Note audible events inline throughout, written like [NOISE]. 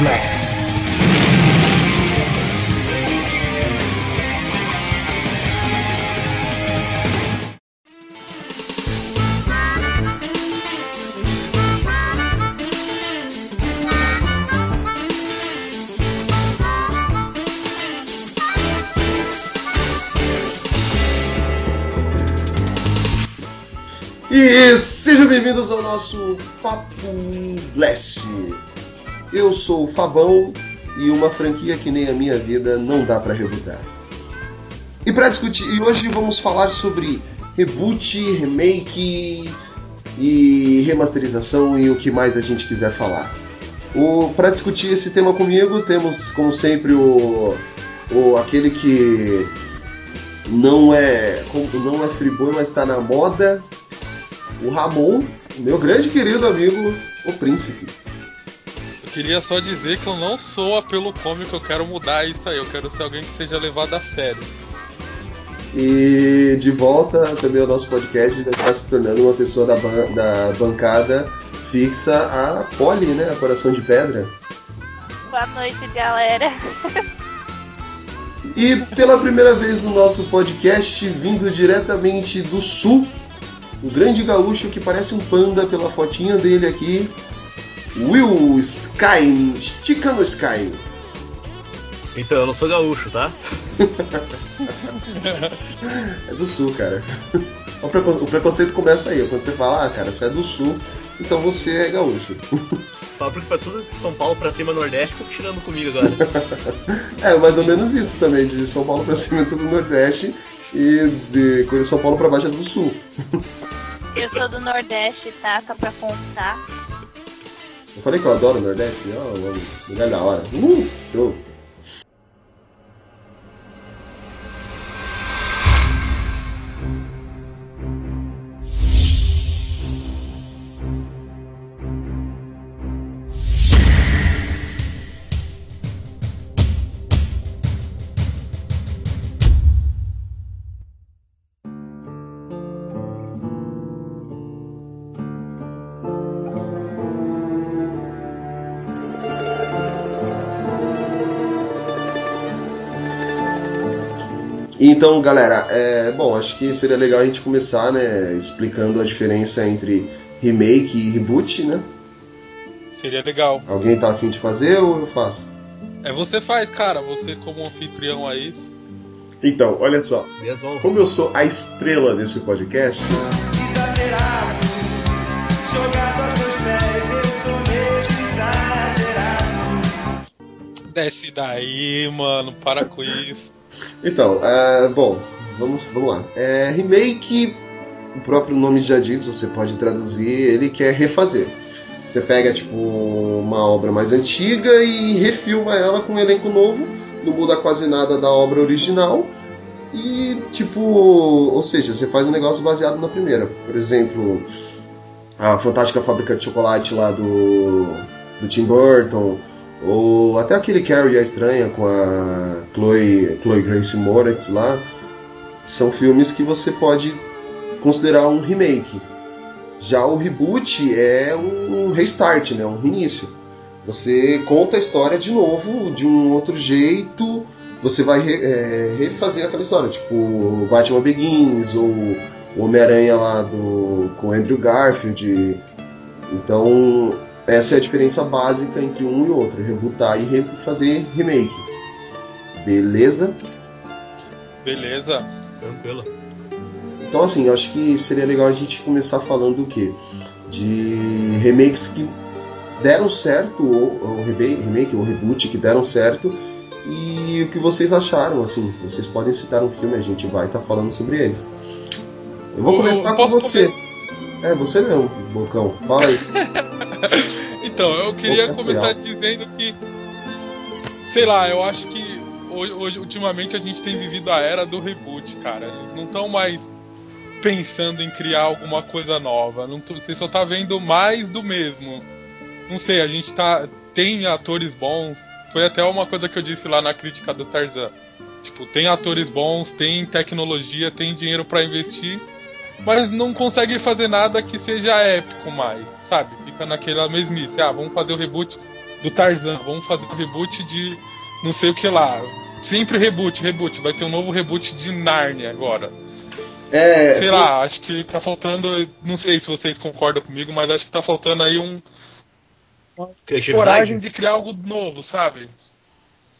Black. E sejam bem-vindos ao nosso Papo Blast. Eu sou o Fabão e uma franquia que nem a minha vida não dá para rebutar. E para discutir, e hoje vamos falar sobre reboot, remake e remasterização e o que mais a gente quiser falar. Para discutir esse tema comigo, temos como sempre o, o aquele que não é não é friboi, mas está na moda, o Ramon, meu grande querido amigo, o Príncipe. Eu queria só dizer que eu não sou apelo cômico, eu quero mudar isso aí, eu quero ser alguém que seja levado a sério. E de volta também ao nosso podcast, já está se tornando uma pessoa da, ban da bancada fixa, a Polly, né? A Coração de Pedra. Boa noite, galera. E pela primeira vez no nosso podcast, vindo diretamente do sul o grande gaúcho que parece um panda pela fotinha dele aqui, Will Sky, estica no Sky. Então, eu não sou gaúcho, tá? é do sul, cara. O, preconceito começa aí, quando você fala, ah, cara, você é do sul, então você é gaúcho. Só porque pra tudo de São Paulo pra cima Nordeste, ficou tirando comigo agora. [LAUGHS] é, mais ou menos isso também, de São Paulo pra cima é tudo Nordeste e de São Paulo pra baixo é do Sul. Eu sou do Nordeste, tá? Só pra contar. Eu falei que eu adoro o Nordeste? Ó, oh, lugar da hora. Uh, show. Então, galera, é, bom, acho que seria legal a gente começar, né, explicando a diferença entre remake e reboot, né? Seria legal. Alguém tá afim de fazer ou eu faço? É você faz, cara, você como anfitrião aí. Então, olha só. Como eu sou a estrela desse podcast. Desce daí, mano, para com isso. Então, é, bom, vamos, vamos lá. É, remake, o próprio nome já diz, você pode traduzir, ele quer refazer. Você pega, tipo, uma obra mais antiga e refilma ela com um elenco novo, não muda quase nada da obra original. E, tipo, ou seja, você faz um negócio baseado na primeira. Por exemplo, a Fantástica Fábrica de Chocolate lá do, do Tim Burton, ou até aquele Carrie a Estranha com a Chloe, Chloe Grace Moretz lá. São filmes que você pode considerar um remake. Já o reboot é um restart, né? um reinício. Você conta a história de novo, de um outro jeito. Você vai re, é, refazer aquela história, tipo Batman Begins ou o Homem-Aranha lá do, com Andrew Garfield. Então essa é a diferença básica entre um e outro, rebootar e re fazer remake. Beleza? Beleza. Tranquilo. Então assim, eu acho que seria legal a gente começar falando do quê? De remakes que deram certo, ou, ou remake ou reboot que deram certo, e o que vocês acharam, assim. Vocês podem citar um filme, a gente vai estar tá falando sobre eles. Eu vou começar eu com você. É, você mesmo, Bocão. Fala aí. [LAUGHS] então, eu queria começar dizendo que. Sei lá, eu acho que hoje, hoje, ultimamente, a gente tem vivido a era do reboot, cara. Eles não estão mais pensando em criar alguma coisa nova. Não, você só tá vendo mais do mesmo. Não sei, a gente tá. Tem atores bons. Foi até uma coisa que eu disse lá na crítica do Tarzan. Tipo, tem atores bons, tem tecnologia, tem dinheiro para investir mas não consegue fazer nada que seja épico mais, sabe? Fica naquela mesmice. Ah, vamos fazer o reboot. do Tarzan, vamos fazer um reboot de não sei o que lá. Sempre reboot, reboot. Vai ter um novo reboot de Narnia agora. É. Sei lá, acho que tá faltando. Não sei se vocês concordam comigo, mas acho que tá faltando aí um coragem de criar algo novo, sabe?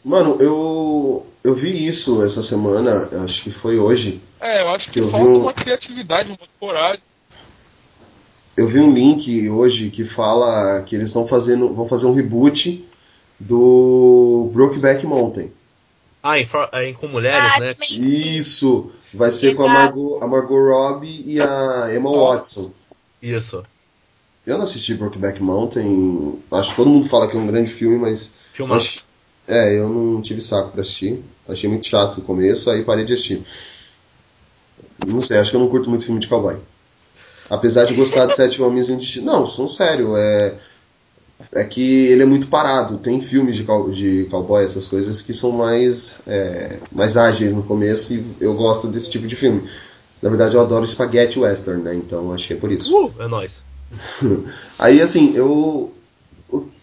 Mano, eu. Eu vi isso essa semana, acho que foi hoje. É, eu acho que Eu vi falta um- uma criatividade, uma coragem. Eu vi um link hoje que fala que eles estão fazendo. vão fazer um reboot do Brokeback Mountain. Ah, em, em- com mulheres, Ah, né? Isso! Vai ser com a. Margot, a Margot Robbie e a Emma Watson. Isso. Eu não assisti Brokeback Mountain. Acho que todo mundo fala que é um grande filme, mas. Filmaço. É, eu não tive saco pra assistir. Achei muito chato o começo, aí parei de assistir. Não sei, acho que eu não curto muito filme de cowboy. Apesar de gostar de Sete Homens em Destino. Não, são sério, é. É que ele é muito parado. Tem filmes de, cow- de cowboy, essas coisas, que são mais, é, mais ágeis no começo e eu gosto desse tipo de filme. Na verdade, eu adoro spaghetti western, né? Então acho que é por isso. Uh, é nóis. [LAUGHS] Aí, assim, eu.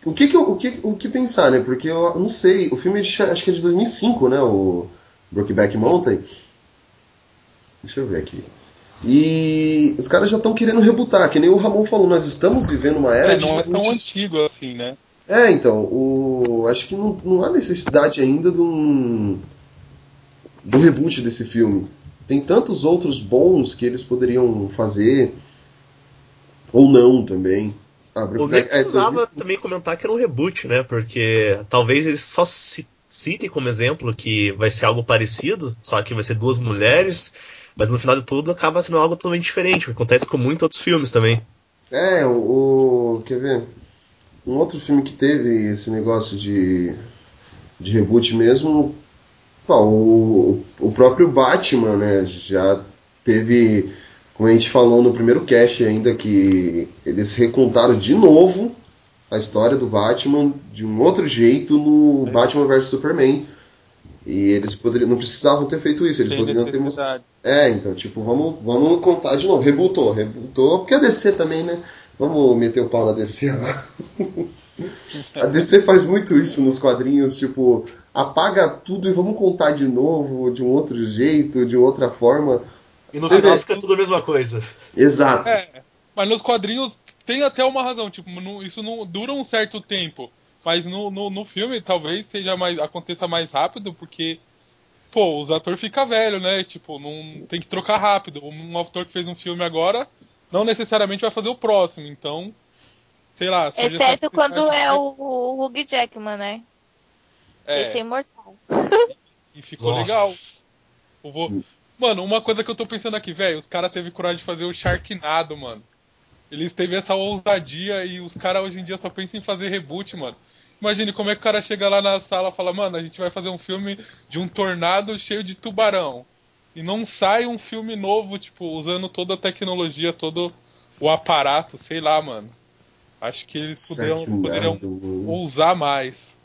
O, que que o, que, o que pensar, né? Porque eu não sei. O filme é acho que é de 2005, né? O Brokeback Mountain. Deixa eu ver aqui. E os caras já estão querendo rebutar, que nem o Ramon falou, nós estamos vivendo uma era É, de não é tão antigo assim, né? É, então, o, acho que não, não há necessidade ainda de um, de um reboot desse filme. Tem tantos outros bons que eles poderiam fazer, ou não também. Ah, O Brokeback- nem é, precisava 2005. também comentar que era um reboot, né? Porque talvez eles só ci- citem como exemplo que vai ser algo parecido, só que vai ser duas mulheres, mas no final de tudo acaba sendo algo totalmente diferente. que Acontece com muitos outros filmes também. É, o, o- Quer ver? Um outro filme que teve esse negócio de, de reboot mesmo. pô, o, o próprio Batman, né? Já teve. Como a gente falou no primeiro cast ainda, que eles recontaram de novo a história do Batman de um outro jeito no Batman vs Superman. E eles poderiam, não precisavam ter feito isso, eles Tem poderiam ter mostrado. É, então, tipo, vamos, vamos contar de novo. Rebutou, rebutou, porque a DC também, né? Vamos meter o pau na DC agora. [LAUGHS] a DC faz muito isso nos quadrinhos, tipo, apaga tudo e vamos contar de novo, de um outro jeito, de outra forma. E no Você final vê. fica tudo a mesma coisa. Exato. É, mas nos quadrinhos tem até uma razão, tipo, não- isso não dura um certo tempo. Mas no, no, no filme talvez seja mais. aconteça mais rápido, porque. Pô, os atores ficam velhos, né? Tipo, não tem que trocar rápido. Um ator que fez um filme agora não necessariamente vai fazer o próximo, então. Sei lá, essa Exceto quando é o, o Hugh Jackman, né? Esse é É, imortal. e ficou Nossa. legal. Eu vou- Mano, uma coisa que eu tô pensando aqui, velho, os caras teve coragem de fazer o Sharknado, mano. Eles teve essa ousadia e os caras hoje em dia só pensam em fazer reboot, mano. Imagine como é que o cara chega lá na sala e fala, mano, a gente vai fazer um filme de um tornado cheio de tubarão. E não sai um filme novo, tipo, usando toda a tecnologia, todo o aparato, sei lá, mano. Acho que eles poderiam, poderiam ousar mais.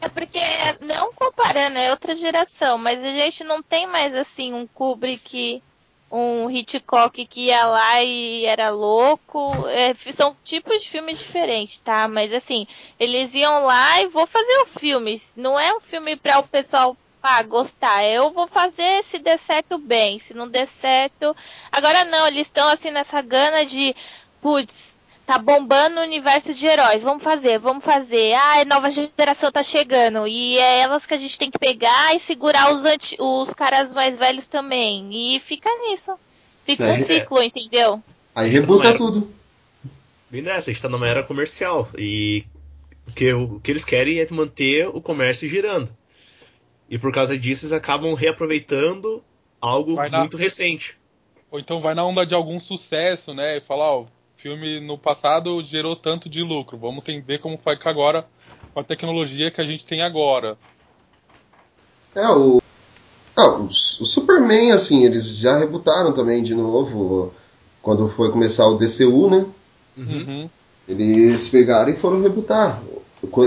É porque, não comparando, é outra geração, mas a gente não tem mais assim um Kubrick, um Hitchcock que ia lá e era louco. É, são tipos de filmes diferentes, tá? Mas assim, eles iam lá e vou fazer o filme. Não é um filme para o pessoal ah, gostar. Eu vou fazer se der certo bem, se não der certo. Agora não, eles estão assim nessa gana de, putz, tá bombando o universo de heróis. Vamos fazer, vamos fazer. Ah, a nova geração tá chegando. E é elas que a gente tem que pegar e segurar os, anti- os caras mais velhos também. E fica nisso. Fica É. um ciclo, entendeu? Aí rebuta Não era. tudo. Bem nessa, a gente tá numa era comercial. E o que, o que eles querem é manter o comércio girando. E por causa disso, eles acabam reaproveitando algo na- muito recente. Ou então vai na onda de algum sucesso, né? E falar, ó, filme no passado gerou tanto de lucro. Vamos entender como vai ficar agora com a tecnologia que a gente tem agora. É, o. Ah, o, o Superman, assim, eles já rebutaram também de novo quando foi começar o DCU, né? Uhum. Eles pegaram e foram rebutar.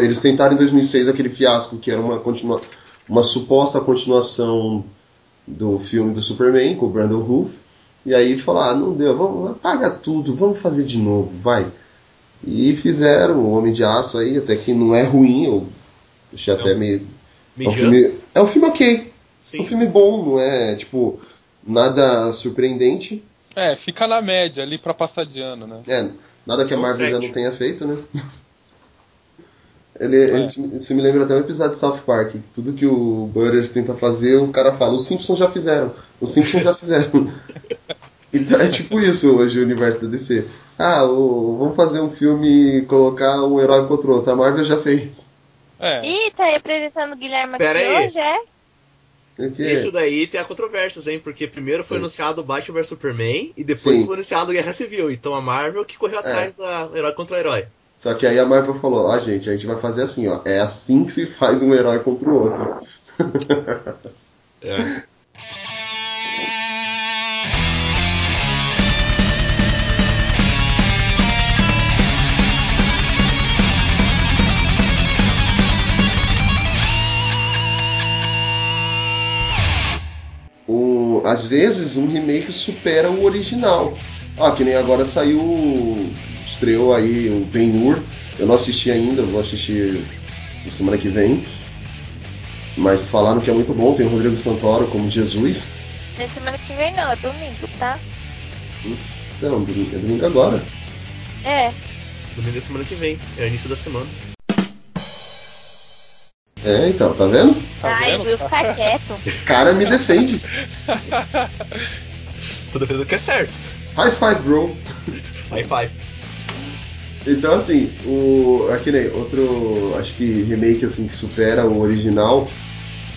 Eles tentaram em 2006 aquele fiasco que era uma, continua, uma suposta continuação do filme do Superman com o Brandon Roof. E aí falaram, ah, não deu, vamos apaga tudo, vamos fazer de novo, vai. E fizeram o Homem de Aço aí, até que não é ruim, eu achei até Não. meio. É um, filme, é um filme ok. É um Sim. filme bom, não é tipo nada surpreendente. É, fica na média ali pra passar de ano, né? É, nada que a Um Marvel já não tenha feito, né? [LAUGHS] Ele, ele- isso me lembra até um episódio de South Park. que Tudo que o Butters tenta fazer, o cara fala: Os Simpsons já fizeram. Os Simpsons já fizeram. [LAUGHS] então é tipo isso hoje o universo da DC. Ah, o- vamos fazer um filme e colocar um herói contra o outro. A Marvel já fez. É. Ih, tá representando o Guilherme aqui Pera aí. hoje, é? O? Isso daí tem a controvérsias, hein? Porque primeiro foi Sim. anunciado Batman vs Superman e depois Sim. foi anunciado Guerra Civil. Então a Marvel que correu atrás da herói contra herói. Só que aí a Marvel falou: Ó, gente, a gente vai fazer assim, ó. É assim que se faz um herói contra o outro. É. às vezes um remake supera o original. Ah, que nem agora saiu, estreou aí o Ben-Hur. Eu não assisti ainda, vou assistir semana que vem. Mas falaram que é muito bom, tem o Rodrigo Santoro como Jesus. Na semana que vem não, é domingo, tá? Então, domingo- é domingo agora. É. Domingo da semana que vem. É o início da semana. É, então, tá vendo? Tá Ai, vendo? ficar quieto. [LAUGHS] Cara me defende. Tô defendendo que é certo. High five, bro. High five. Então, assim, o. Aqui nem outro. Acho que remake assim que supera o original.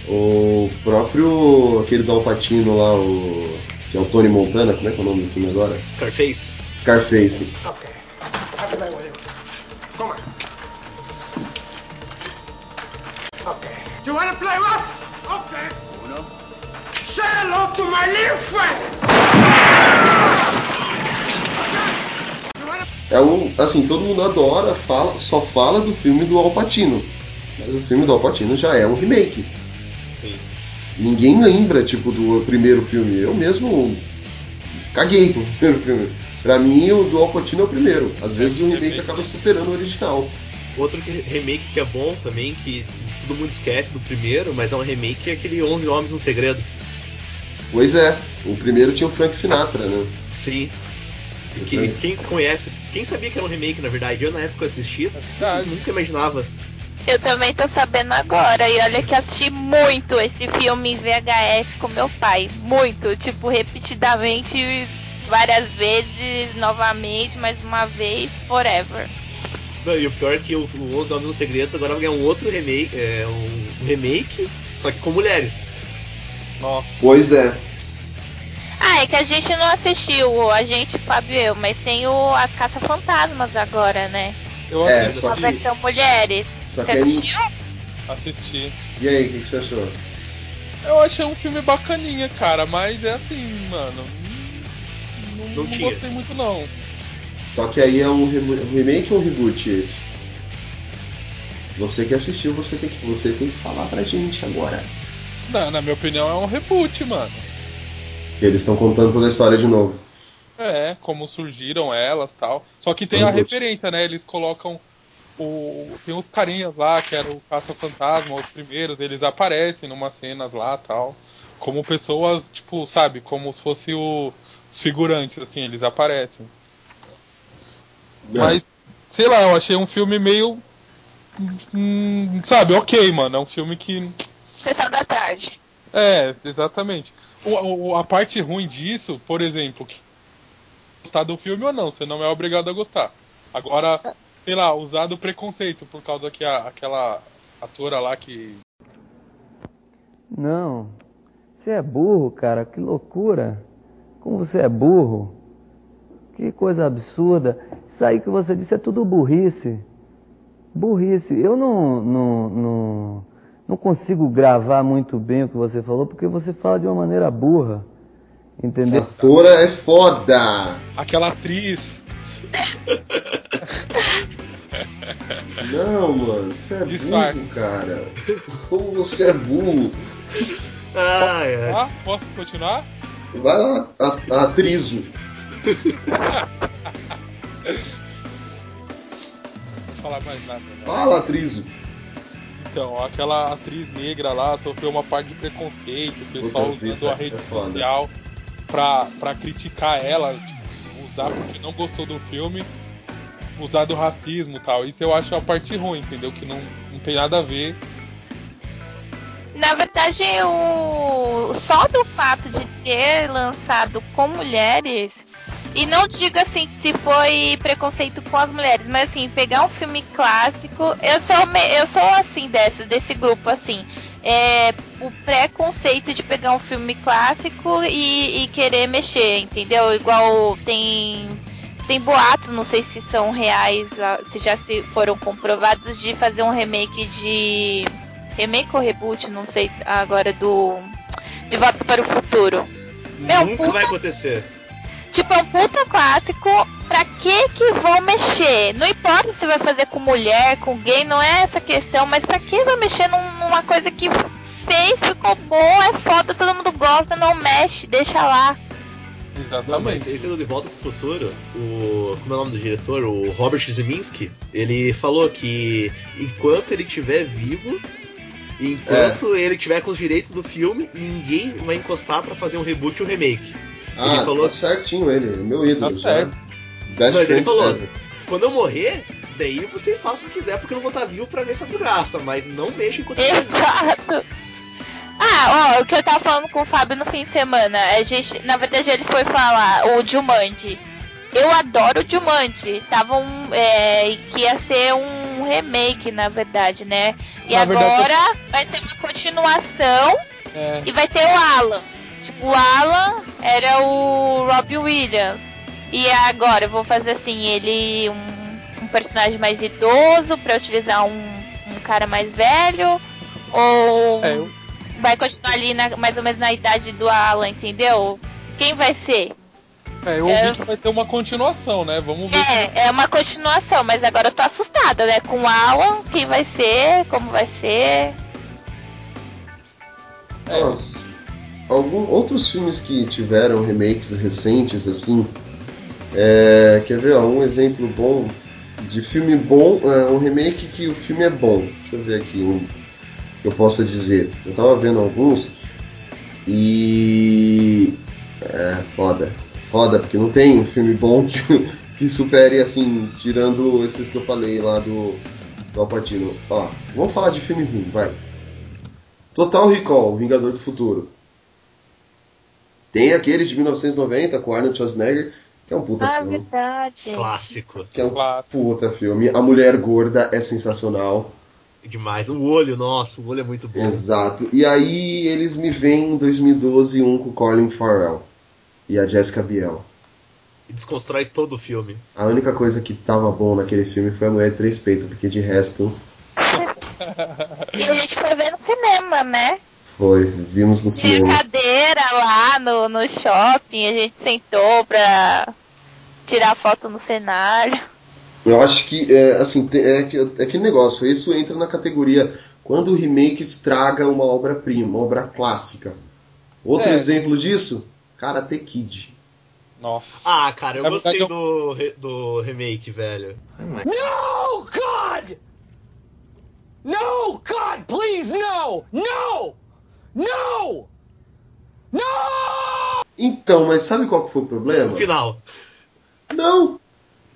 O próprio. aquele do Alpatino lá, o. que é o Tony Montana, como é que é o nome do filme agora? Scarface. Scarface. Okay. Come on. Okay. Do you want to play rough? Okay. Uno. Say hello to my little friend. É um. Assim, todo mundo adora, fala, só fala do filme do Alpatino. Mas o filme do Alpatino já é um remake. Sim. Ninguém lembra, tipo, do primeiro filme. Eu mesmo caguei pro primeiro filme. Pra mim, o do Alpatino é o primeiro. Às vezes o remake acaba superando o original. Outro remake que é bom também, que todo mundo esquece do primeiro, mas é um remake, é aquele 11 Homens um Segredo. Pois é, o primeiro tinha o Frank Sinatra, né? Sim. Que, Uhum. quem conhece, quem sabia que era um remake, na verdade? Eu na época assisti, Verdade. nunca imaginava. Eu também tô sabendo agora. E olha que assisti muito esse filme em VHS com meu pai. Muito. Tipo, repetidamente, várias vezes, novamente, mais uma vez, forever. Não, e o pior é que o, o 11 Homens um Segredos agora vai ganhar um outro remake, é, um remake, só que com mulheres. Nossa. Pois é. Ah, é que a gente não assistiu, a gente, Fábio eu, mas tem o As Caça-Fantasmas agora, né? Eu É, assisti. só A que- versão mulheres. Só Você que assistiu? assisti. E aí, o que, que você achou? Eu achei um filme bacaninha, cara, mas é assim, mano. Não, Não não tinha. gostei muito não. Só que aí é um, remake ou um reboot esse? Você que assistiu, você tem que, você tem que falar pra gente agora. Na, na minha opinião, é um reboot, mano. Que eles estão contando toda a história de novo. É, como surgiram elas tal. Só que tem a referência, né? Eles colocam o. Tem os carinhas lá, que eram o Caça-Fantasma, os primeiros, eles aparecem numas cenas lá tal. Como pessoas, tipo, sabe, como se fosse o- os figurantes, assim, eles aparecem. Mas, sei lá, eu achei um filme meio. hum, sabe, ok, mano. É um filme que. Sessão da tarde. É, exatamente. O, o- a parte ruim disso, por exemplo, que gostar do filme ou não, você não é obrigado a gostar. Agora, sei lá, usar do preconceito por causa que a, aquela atora lá que. Não. Você é burro, cara. Que loucura. Como você é burro. Que coisa absurda. Isso aí que você disse é tudo burrice. Burrice. Eu não, não, não, não consigo gravar muito bem o que você falou, porque você fala de uma maneira burra. A Entendeu? atora é foda! Aquela atriz. Não, mano, você é Disfarce. burro, cara. Como você é burro? Ai, ai. Ah, posso continuar? Vai lá, a, a atriz. [LAUGHS] falar mais nada. Né? Fala, atriz. Então, aquela atriz negra lá sofreu uma parte de preconceito, o pessoal Puta, usando a é rede social pra, pra criticar ela, tipo, usar porque não gostou do filme, usar do racismo e tal. Isso eu acho a parte ruim, entendeu? Que não, não tem nada a ver. Na verdade, o só do fato de ter lançado com mulheres, e não digo assim se foi preconceito com as mulheres, mas assim, pegar um filme clássico, eu sou, eu sou assim dessa, desse grupo, assim. É, o preconceito de pegar um filme clássico e, e querer mexer, entendeu? Igual tem tem boatos, não sei se são reais, se já se foram comprovados, de fazer um remake de. Remake ou reboot, não sei agora, do. De Volta para o Futuro. Meu, Nunca puta- vai acontecer. Tipo, é um puta clássico. Pra que que vão mexer? Não importa se vai fazer com mulher, com gay, não é essa questão, mas pra que vai mexer num- numa coisa que fez, ficou bom, é foda, todo mundo gosta, não mexe, deixa lá. Exatamente. Não, mas esse do De Volta pro Futuro, o. Como é o nome do diretor? O Robert Zemeckis, ele falou que enquanto ele estiver vivo, enquanto ele tiver com os direitos do filme, ninguém vai encostar pra fazer um reboot ou remake. Ah, falou- tá certinho ele, meu ídolo Tá já. Best Mas ele falou, ever. quando eu morrer, daí vocês façam o que quiser, porque eu não vou estar vivo pra ver essa desgraça, mas não mexam enquanto eu estiver vivo. Exato. Ah, ó, o que eu tava falando com o Fábio no fim de semana, a gente, na verdade ele foi falar, o Jumanji. Eu adoro o Jumanji. Tava um, é, que ia ser um remake, na verdade, né? E Na verdade, agora vai ser uma continuação É, e vai ter o Alan. Tipo, o Alan era o Robbie Williams. E agora eu vou fazer assim, ele um, um personagem mais idoso pra utilizar um, um cara mais velho. Ou é, eu, vai continuar ali na- mais ou menos na idade do Alan, entendeu? Quem vai ser? é, eu É. ouvi que vai ter uma continuação, né? Vamos ver. É, é uma continuação, mas agora eu tô assustada, né? Com o Alan, quem vai ser, como vai ser. É. Nossa, algum, outros filmes que tiveram remakes recentes, assim. É, quer ver, ó, um exemplo bom de filme bom, é, um remake que o filme é bom. Deixa eu ver aqui um que eu possa dizer. Eu tava vendo alguns e. É, foda. Foda, porque não tem um filme bom que, [LAUGHS] que supere, assim, tirando esses que eu falei lá do, do Alpatino. Ó, vamos falar de filme ruim, vai. Total Recall, Vingador do Futuro. Tem aquele de 1990 com Arnold Schwarzenegger, que é um puta Ah, filme. verdade. Clássico. Que é um puta filme. A Mulher Gorda é sensacional. Demais. O olho, nossa, o olho é muito bom. Exato. E aí eles me vêm em 2012 um com Colin Farrell e a Jessica Biel. E desconstrói todo o filme. A única coisa que tava bom naquele filme foi a Mulher de Três Peitos, porque de resto [LAUGHS] E a gente foi ver no cinema, né? Foi, vimos no Tinha cinema. cadeira lá no, no shopping, a gente sentou pra tirar foto no cenário. Eu acho que é assim, é, que- é aquele negócio, isso entra na categoria quando o remake estraga uma obra-prima, uma obra clássica. Outro É. exemplo disso, Karate Kid. Nossa. Ah, cara, eu Na gostei do, do remake, velho. No, God! No, God, please, no! No! No! No! Então, mas sabe qual que foi o problema? No final. Não!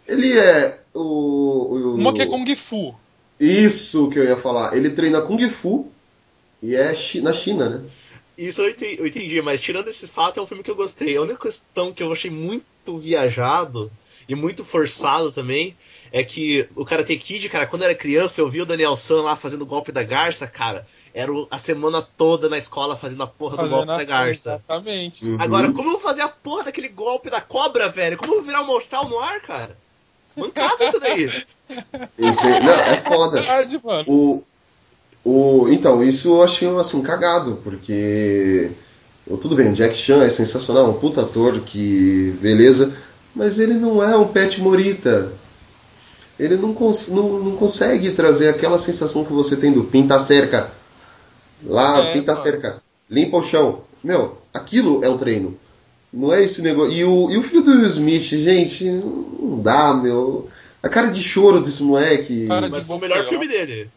Ele é o. o- Uma que é Kung Fu. Isso que eu ia falar. Ele treina Kung Fu e é na China, né? Isso eu entendi, eu entendi, mas tirando esse fato, é um filme que eu gostei. A única questão que eu achei muito viajado e muito forçado também é que o Karate Kid, cara, quando eu era criança, eu vi o Daniel San lá fazendo o golpe da garça, cara. Era a semana toda na escola fazendo a porra do fazendo golpe a- da garça. Exatamente. Uhum. Agora, como eu vou fazer a porra daquele golpe da cobra, velho? Como eu vou virar um mortal no ar, cara? Mancada isso daí. [LAUGHS] Não, é foda. [LAUGHS] Verdade, mano. O, o, então, isso eu achei assim, cagado, porque. Tudo bem, Jack Chan é sensacional, um puta ator que. beleza, mas ele não é um Pet Morita. Ele não, cons não, não consegue trazer aquela sensação que você tem do pinta cerca. Lá, É, pinta mano. cerca, limpa o chão. Meu, aquilo é um treino. Não é esse negócio. E o, e o filho do Will Smith, gente, não dá, meu. A cara de choro desse moleque. Cara, Mas foi o melhor filme dele.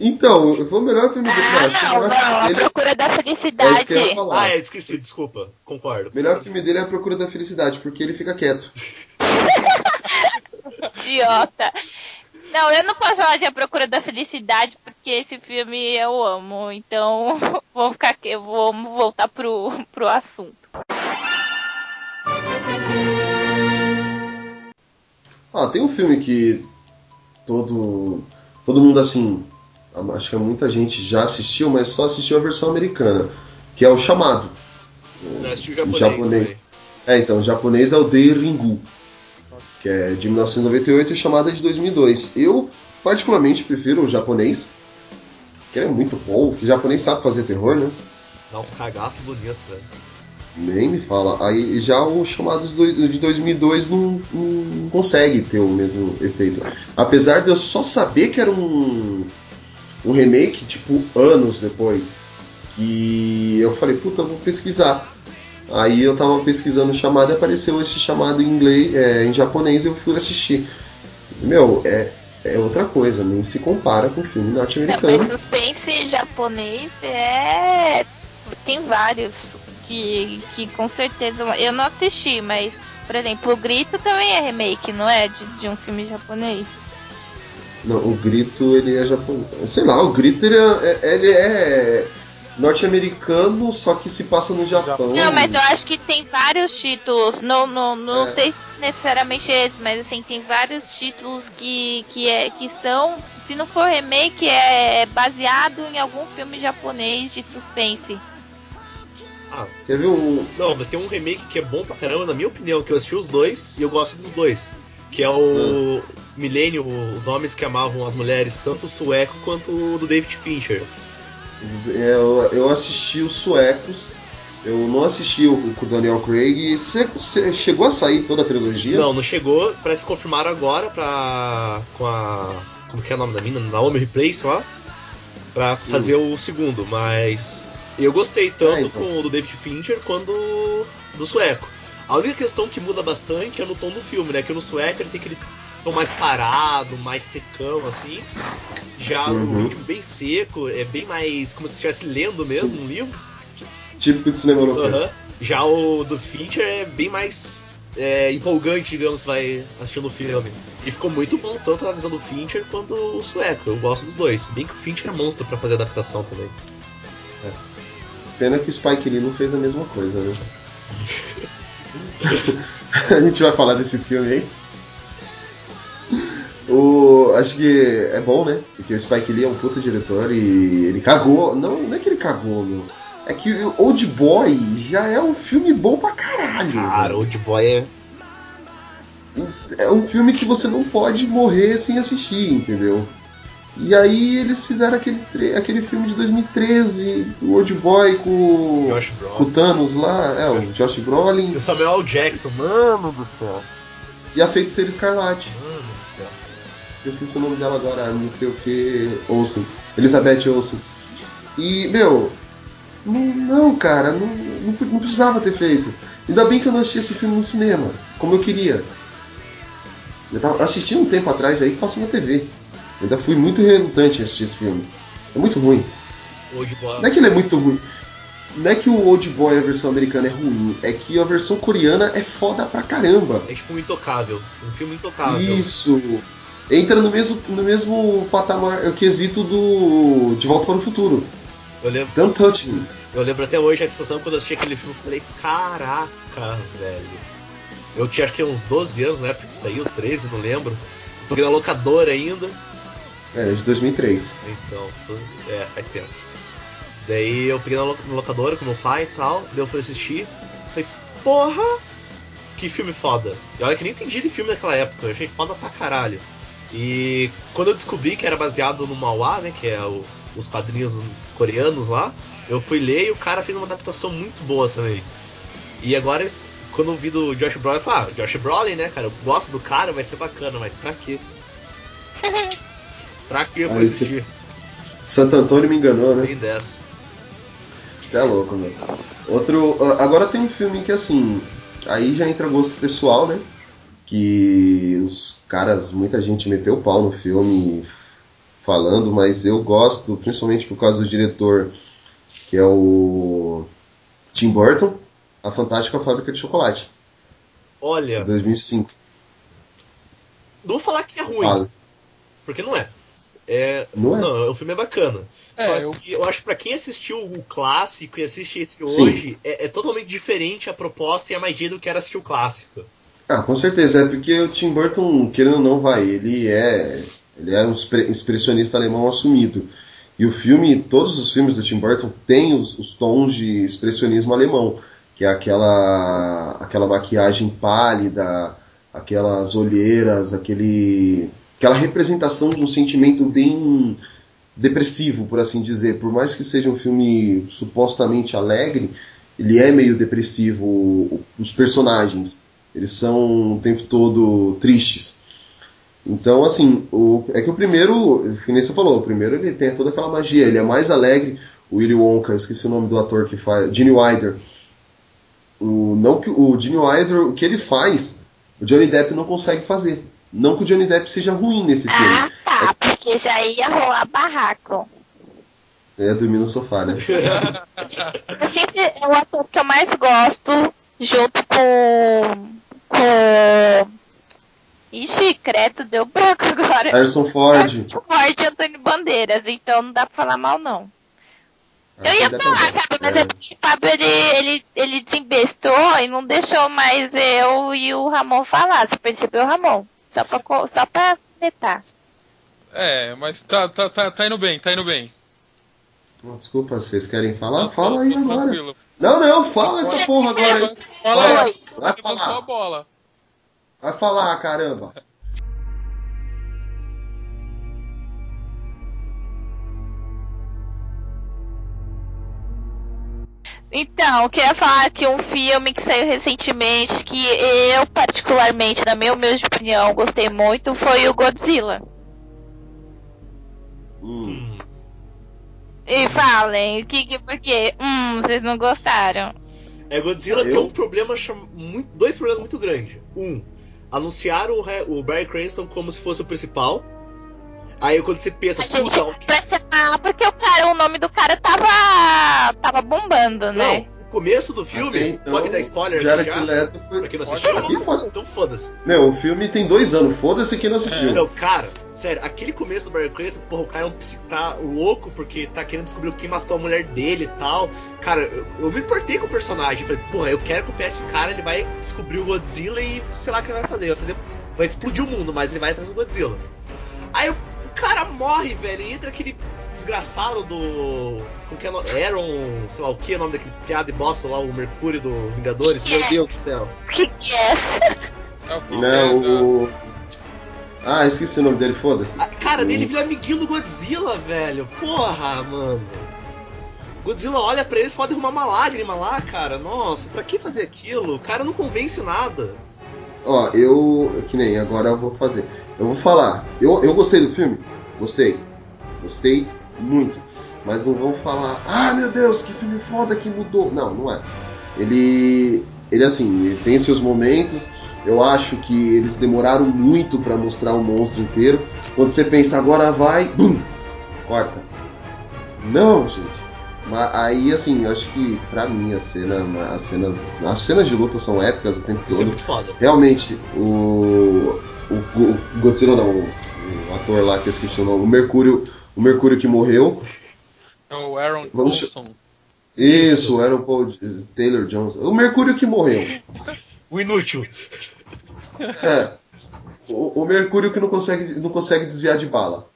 Então, foi o melhor filme dele. Não, Ah, acho que o não, melhor não, filme a dele é. procura da É isso que eu ia felicidade. falar. Ah, é, esqueci, desculpa. Concordo. O melhor filme dele é A Procura da Felicidade, porque ele fica quieto. [LAUGHS] Idiota. Não, eu não posso falar de A Procura da Felicidade, porque esse filme eu amo. Então, [LAUGHS] vamos ficar aqui, vamos voltar pro, pro assunto. Ah, tem um filme que todo todo mundo assim, acho que muita gente já assistiu, mas só assistiu a versão americana, que é o Chamado. Eu assisti o japonês. japonês. É, então, o japonês é o Dei Ringu, que é de 1998 e chamada de 2002. Eu particularmente prefiro o japonês, que é muito bom, que o japonês sabe fazer terror, né? Dá uns cagaços bonitos, velho. Nem me fala. Aí já o chamado de 2002 não, não consegue ter o mesmo efeito. Apesar de eu só saber que era um, um remake, tipo, anos depois. Que eu falei, puta, eu vou pesquisar. Aí eu tava pesquisando o chamado e apareceu esse chamado em inglês, é, em japonês e eu fui assistir. Meu, é, é outra coisa, nem se compara com o filme norte-americano. mas suspense japonês é. Tem vários que, que com certeza. Eu não assisti, mas, por exemplo, o Grito também é remake, não é? De, de um filme japonês. Não, o grito ele é japonês. Sei lá, o grito ele é, ele é norte-americano, só que se passa no Japão. Não, mas eu acho que tem vários títulos. Não, não, não É. sei se necessariamente esse, mas assim, tem vários títulos que, que, é, que são. Se não for remake, é baseado em algum filme japonês de suspense. Ah, Teve um. não, mas tem um remake que é bom pra caramba, na minha opinião, que eu assisti os dois e eu gosto dos dois. Que é o Milênio, Os Homens que Amavam as Mulheres, tanto o sueco quanto o do David Fincher. Eu, eu assisti os suecos. Eu não assisti o o Daniel Craig. Você chegou a sair toda a trilogia? Não, não chegou, parece que confirmaram agora pra. com a. Como que é o nome da mina? Naomi Replace lá. Pra fazer o segundo, mas. Eu gostei tanto É, então. com o do David Fincher quanto do sueco. A única questão que muda bastante é no tom do filme, né? Que no sueco ele tem aquele tom mais parado, mais secão, assim. Já Uhum. no ritmo bem seco, é bem mais. como se estivesse lendo mesmo um livro. Típico de cinema europeu. Aham. Já o do Fincher é bem mais é, empolgante, digamos, vai assistindo o filme. E ficou muito bom, tanto na visão do Fincher quanto o sueco. Eu gosto dos dois. Bem que o Fincher é monstro pra fazer adaptação também. Pena que o Spike Lee não fez a mesma coisa, né? [LAUGHS] a gente vai falar desse filme aí. O, acho que é bom, né? Porque o Spike Lee é um puta diretor e ele cagou. Não, não é que ele cagou, meu. É que o Old Boy já é um filme bom pra caralho. Cara. Old Boy é. É um filme que você não pode morrer sem assistir, entendeu? E aí eles fizeram aquele, aquele filme de 2013, o Old Boy com, com o. Thanos lá, é, o Josh Brolin E o Samuel. Jackson, mano do céu. e a Feiticeira Escarlate. Eu esqueci o nome dela agora, não sei o que. Olsen. Elizabeth Olsen. E, meu, não, não cara, não, não, não precisava ter feito. Ainda bem que eu não assisti esse filme no cinema, como eu queria. Eu tava assistindo um tempo atrás aí que passou na TV. Eu ainda fui muito relutante em assistir esse filme. É muito ruim. Old Boy. Não é que ele é muito ruim. Não é que o Old Boy, a versão americana, é ruim. É que a versão coreana é foda pra caramba. É tipo um intocável. Um filme intocável. Isso. Entra no mesmo, no mesmo patamar, é o quesito do De Volta para o Futuro. Eu lembro, Don't touch me. eu lembro até hoje a sensação quando eu assisti aquele filme. Eu falei, caraca, velho. Eu tinha acho que uns 12 anos na época que saiu, 13, não lembro. Porque na locadora ainda. É, de 2003. Então, tudo- é, faz tempo. Daí eu peguei na locadora com meu pai e tal, daí eu fui assistir. Falei, porra! Que filme foda. E olha que nem entendi de filme naquela época, eu achei foda pra caralho. E quando eu descobri que era baseado no Mauá, né, que é o- os quadrinhos coreanos lá, eu fui ler e o cara fez uma adaptação muito boa também. E agora, quando eu vi do Josh Brolin, eu falei, ah, Josh Brolin, né, cara, eu gosto do cara, vai ser bacana, mas pra quê? [LAUGHS] pra que eu vou assistir? Santo Antônio me enganou, né? Bem dessa. Você é louco, meu. Outro. ah, Agora tem um filme que assim. Aí já entra gosto pessoal, né? Que os caras, muita gente meteu o pau no filme falando, mas eu gosto, principalmente por causa do diretor, que é o Tim Burton, A Fantástica Fábrica de Chocolate. Olha. 2005. Não vou falar que é ruim, Fala. porque não é. É, não, é? não, o filme é bacana. É, Só eu... que eu acho que pra quem assistiu o clássico e assiste esse hoje, é, é, totalmente diferente a proposta e a magia do que era assistir o clássico. Ah, com certeza, é porque o Tim Burton, querendo ou não, vai, ele é. Ele é um expressionista alemão assumido. E o filme, todos os filmes do Tim Burton têm os, os tons de expressionismo alemão, que é aquela, aquela maquiagem pálida, aquelas olheiras, aquele, aquela representação de um sentimento bem depressivo, por assim dizer. Por mais que seja um filme supostamente alegre, ele é meio depressivo. Os personagens, eles são o tempo todo tristes. Então, assim, o, é que o primeiro, que nem você falou, o primeiro ele tem toda aquela magia, ele é mais alegre. O Willy Wonka, eu esqueci o nome do ator que faz, Gene Wilder. O, não que o Gene Wilder, o que ele faz, o Johnny Depp não consegue fazer. Não que o Johnny Depp seja ruim nesse filme. Ah, tá, é... porque já ia rolar barraco. É, dormir no sofá, né? [LAUGHS] eu sempre é o ator que eu mais gosto, junto com. Com Ixi, creto, deu branco [LAUGHS] agora. Harrison Ford. [LAUGHS] Ford e Antônio Bandeiras, então não dá pra falar mal, não. Eu ia falar, sabe, mas é. é porque o Fábio ele, ele, ele desembestou e não deixou mais eu e o Ramon falar. Você percebeu, Ramon? Só pra, só pra citar. É, mas tá, tá, tá, tá indo bem, tá indo bem. Desculpa, vocês querem falar? Fala aí agora. Não, não, fala essa porra agora. Fala, vai falar. Vai falar, caramba. Então, eu queria falar que um filme que saiu recentemente, que eu, particularmente, na minha humilde opinião, gostei muito, foi o Godzilla. Hum. E falem, o que que, por quê? Hum, vocês não gostaram. É, Godzilla eu... tem um problema, dois problemas muito grandes. Um, anunciaram o, o Barry Cranston como se fosse o principal. Aí quando você pensa, a gente ah, porque o cara, o nome do cara tava tava bombando, né? Não, começo do filme, então, pode dar spoiler Jared já? Leto foi... Pra quem não assistiu, aqui, pode... então foda-se. Meu, o filme tem dois anos, foda-se quem não assistiu. Então, cara, sério, aquele começo do Barry Cranston, porra, o cara é um tá louco porque tá querendo descobrir quem matou a mulher dele e tal. Cara, eu, eu me importei com o personagem, falei, porra, eu quero que esse cara, ele vai descobrir o Godzilla e sei lá o que ele vai fazer, vai fazer... Vai explodir o mundo, mas ele vai atrás do Godzilla. Aí o cara morre, velho, e entra aquele desgraçado do. Como que é Aaron, sei lá o que, é o nome daquele piada e bosta lá, o Mercúrio do Vingadores. Meu Deus do céu. Que que é essa? Não, o. Ah, esqueci o nome dele, foda-se. Ah, cara, o... dele vira amiguinho do Godzilla, velho. Porra, mano. Godzilla olha pra eles e pode derrumar uma lágrima lá, cara. Nossa, pra que fazer aquilo? O cara não convence nada. Ó, eu. Que nem agora eu vou fazer. Eu vou falar. Eu, eu gostei do filme? Gostei. Gostei muito. Mas não vamos falar, ah meu Deus, que filme foda que mudou. Não, não é. Ele. Ele assim, ele tem seus momentos. Eu acho que eles demoraram muito para mostrar o monstro inteiro. Quando você pensa agora vai, bum, corta. Não, gente. Mas aí, assim, acho que pra mim a cena, as cenas, as cenas de luta são épicas o tempo Isso todo. É muito foda. Realmente, o, o, o Godzilla não, o, o, ator lá que eu esqueci o nome, o Mercúrio, o Mercúrio que morreu. É o Aaron Vamos Johnson. Isso, o Aaron Paul Taylor Johnson. O Mercúrio que morreu. [LAUGHS] o inútil. É. O, o Mercúrio que não consegue, não consegue desviar de bala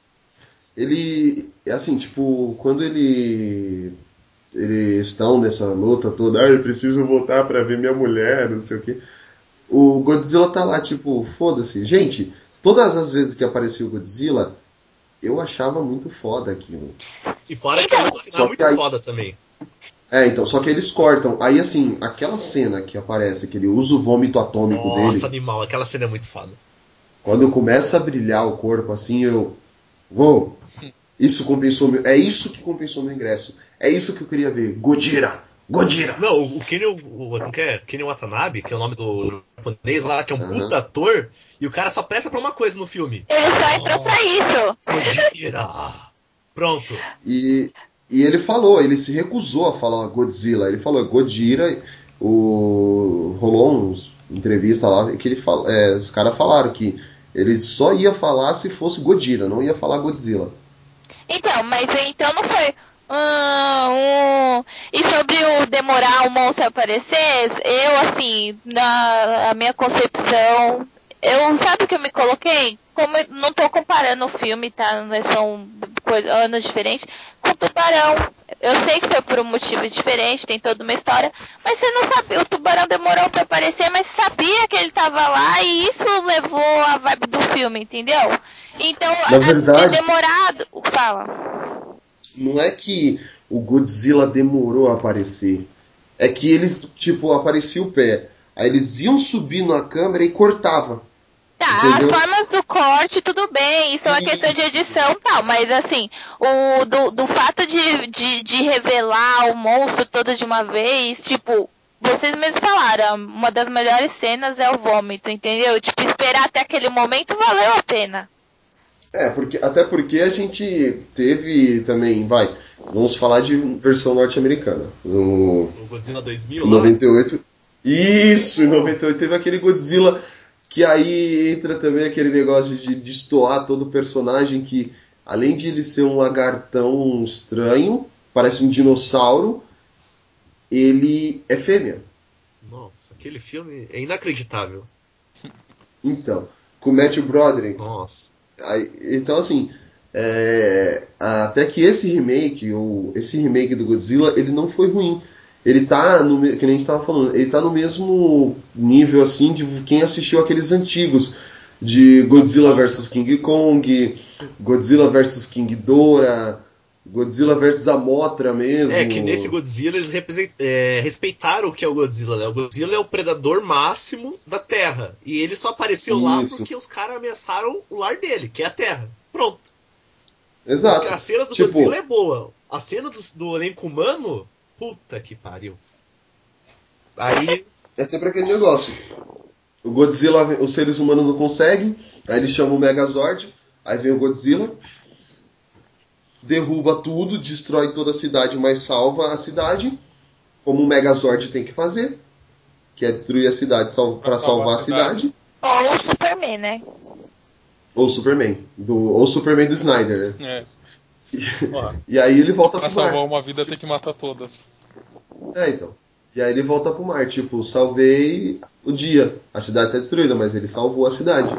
ele é assim, tipo, quando ele eles estão nessa luta toda, ah, eu preciso voltar para ver minha mulher, não sei o que. O Godzilla tá lá, tipo, foda-se. Gente, todas as vezes que aparecia o Godzilla, eu achava muito foda aquilo. E fora que é muito, final, muito aí... foda também. É, então, só que eles cortam. Aí, assim, aquela cena que aparece, que ele usa o vômito atômico Nossa, dele. Nossa, animal, aquela cena é muito foda. Quando começa a brilhar o corpo, assim, eu. Uou! Isso compensou meu, é isso que compensou meu ingresso. É isso que eu queria ver. Godira, Godira! Não, o Kenny, o, o, que é? Kenny Watanabe, que é o nome do japonês lá, que é um Uhum. puta ator, e o cara só presta pra uma coisa no filme. Ele só entrou pra isso. Godira! Pronto. E, e ele falou, ele se recusou a falar Godzilla. Ele falou Godira. O, rolou uns entrevista lá que ele fala, é, os caras falaram que ele só ia falar se fosse Godira, não ia falar Godzilla. Então, mas então não foi. Ah, um... E sobre o demorar o monstro aparecer, eu assim, na a minha concepção, eu sabe o que eu me coloquei? Como eu não tô comparando o filme, tá? Né, São coisa, anos diferentes, com o tubarão. Eu sei que foi por um motivo diferente, tem toda uma história, mas você não sabia, o tubarão demorou pra aparecer, mas sabia que ele tava lá e isso levou a vibe do filme, entendeu? Então, Na a- verdade- demorado. Fala. Não é que o Godzilla demorou a aparecer. É que eles, tipo, aparecia o pé. Aí eles iam subir na câmera e cortava. Tá, Entendeu? as formas do corte, tudo bem, isso é uma questão de Isso. edição e tal, mas assim, o do, do fato de, de, de revelar o monstro todo de uma vez, tipo, vocês mesmos falaram, uma das melhores cenas é o vômito, entendeu? Tipo, esperar até aquele momento valeu a pena. É, porque, até porque a gente teve também, vai, vamos falar de versão norte-americana. No O Godzilla 2000 em lá. 98. Isso, em 98 teve aquele Godzilla que aí entra também aquele negócio de destoar todo o personagem que, além de ele ser um lagartão estranho, parece um dinossauro, ele é fêmea. Nossa, aquele filme é inacreditável. Então, com o Matthew Broderick. Nossa. Aí, então, assim, é, até que esse remake, ou esse remake do Godzilla, ele não foi ruim. Ele tá, no, que nem a gente tava falando, ele tá no mesmo nível, assim, de quem assistiu aqueles antigos, de Godzilla vs King Kong, Godzilla vs King Dora, Godzilla vs a Motra mesmo. É que nesse Godzilla eles é, respeitaram o que é o Godzilla, né? O Godzilla é o predador máximo da Terra. E ele só apareceu lá Isso. porque os caras ameaçaram o lar dele, que é a Terra. Pronto. Exato. Porque a cena do Tipo- Godzilla é boa. A cena do, do elenco humano, puta que pariu. Aí, É sempre aquele negócio. O Godzilla, os seres humanos não conseguem, aí eles chamam o Megazord, aí vem o Godzilla, derruba tudo, destrói toda a cidade, mas salva a cidade, como o Megazord tem que fazer, que é destruir a cidade sal para salvar a cidade, Ou o Superman, né? ou Superman, do, ou Superman do Snyder, né? É. [LAUGHS] Ó, E aí ele volta pra pro mar. salvar uma vida tem que matar todas. É, então. E aí ele volta pro mar, tipo, salvei o dia. A cidade tá destruída, mas ele salvou a cidade.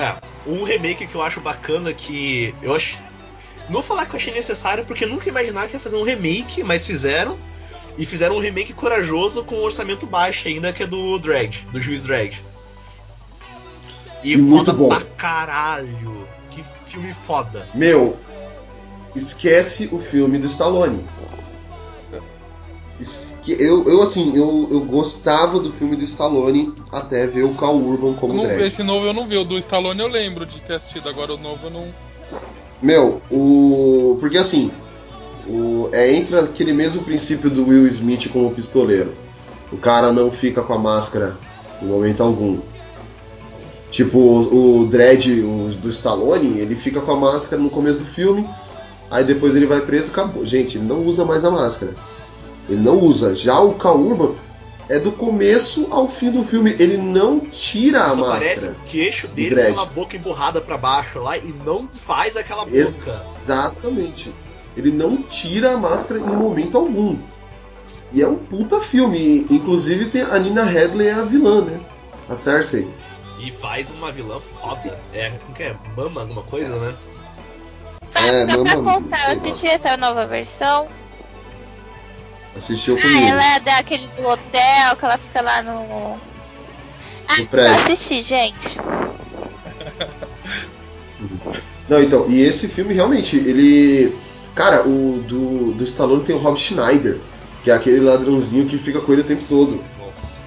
É, um remake que eu acho bacana que eu acho. Não vou falar que eu achei necessário, porque eu nunca ia imaginar que ia fazer um remake, mas fizeram. E fizeram um remake corajoso com um orçamento baixo ainda, que é do Dredd, do Juiz Dredd. E, E muito foda bom. pra caralho. Que filme foda. Meu, esquece o filme do Stallone. Esque- Eu, eu assim, eu, eu gostava do filme do Stallone até ver o Cal Urban como Não- esse novo eu não vi, o do Stallone eu lembro de ter assistido, agora o novo eu não. Meu, o. Porque assim, o... é entra aquele mesmo princípio do Will Smith como pistoleiro. O cara não fica com a máscara em momento algum. Tipo, o o Dredd o, do Stallone, ele fica com a máscara no começo do filme, aí depois ele vai preso e acabou. Gente, ele não usa mais a máscara. Ele não usa. Já o Cal Urban é do começo ao fim do filme. Ele não tira a Só parece máscara. o queixo dele Dredd. com a boca emburrada pra baixo lá e não desfaz aquela boca. Exatamente. Ele não tira a máscara em momento algum. E é um puta filme. Inclusive tem a Nina Headley é a vilã, né? A Cersei. E faz uma vilã foda. É, como que é? Mama alguma coisa, né? Só, É, só pra mamãe, constar, sei eu assisti essa nova versão. Assistiu Ah, comigo. ela é daquele do hotel, que ela fica lá no. Ah, eu assisti, gente. [LAUGHS] Não, então, e esse filme realmente, ele. Cara, o do, do Stallone tem o Rob Schneider, que é aquele ladrãozinho que fica com ele o tempo todo. Nossa.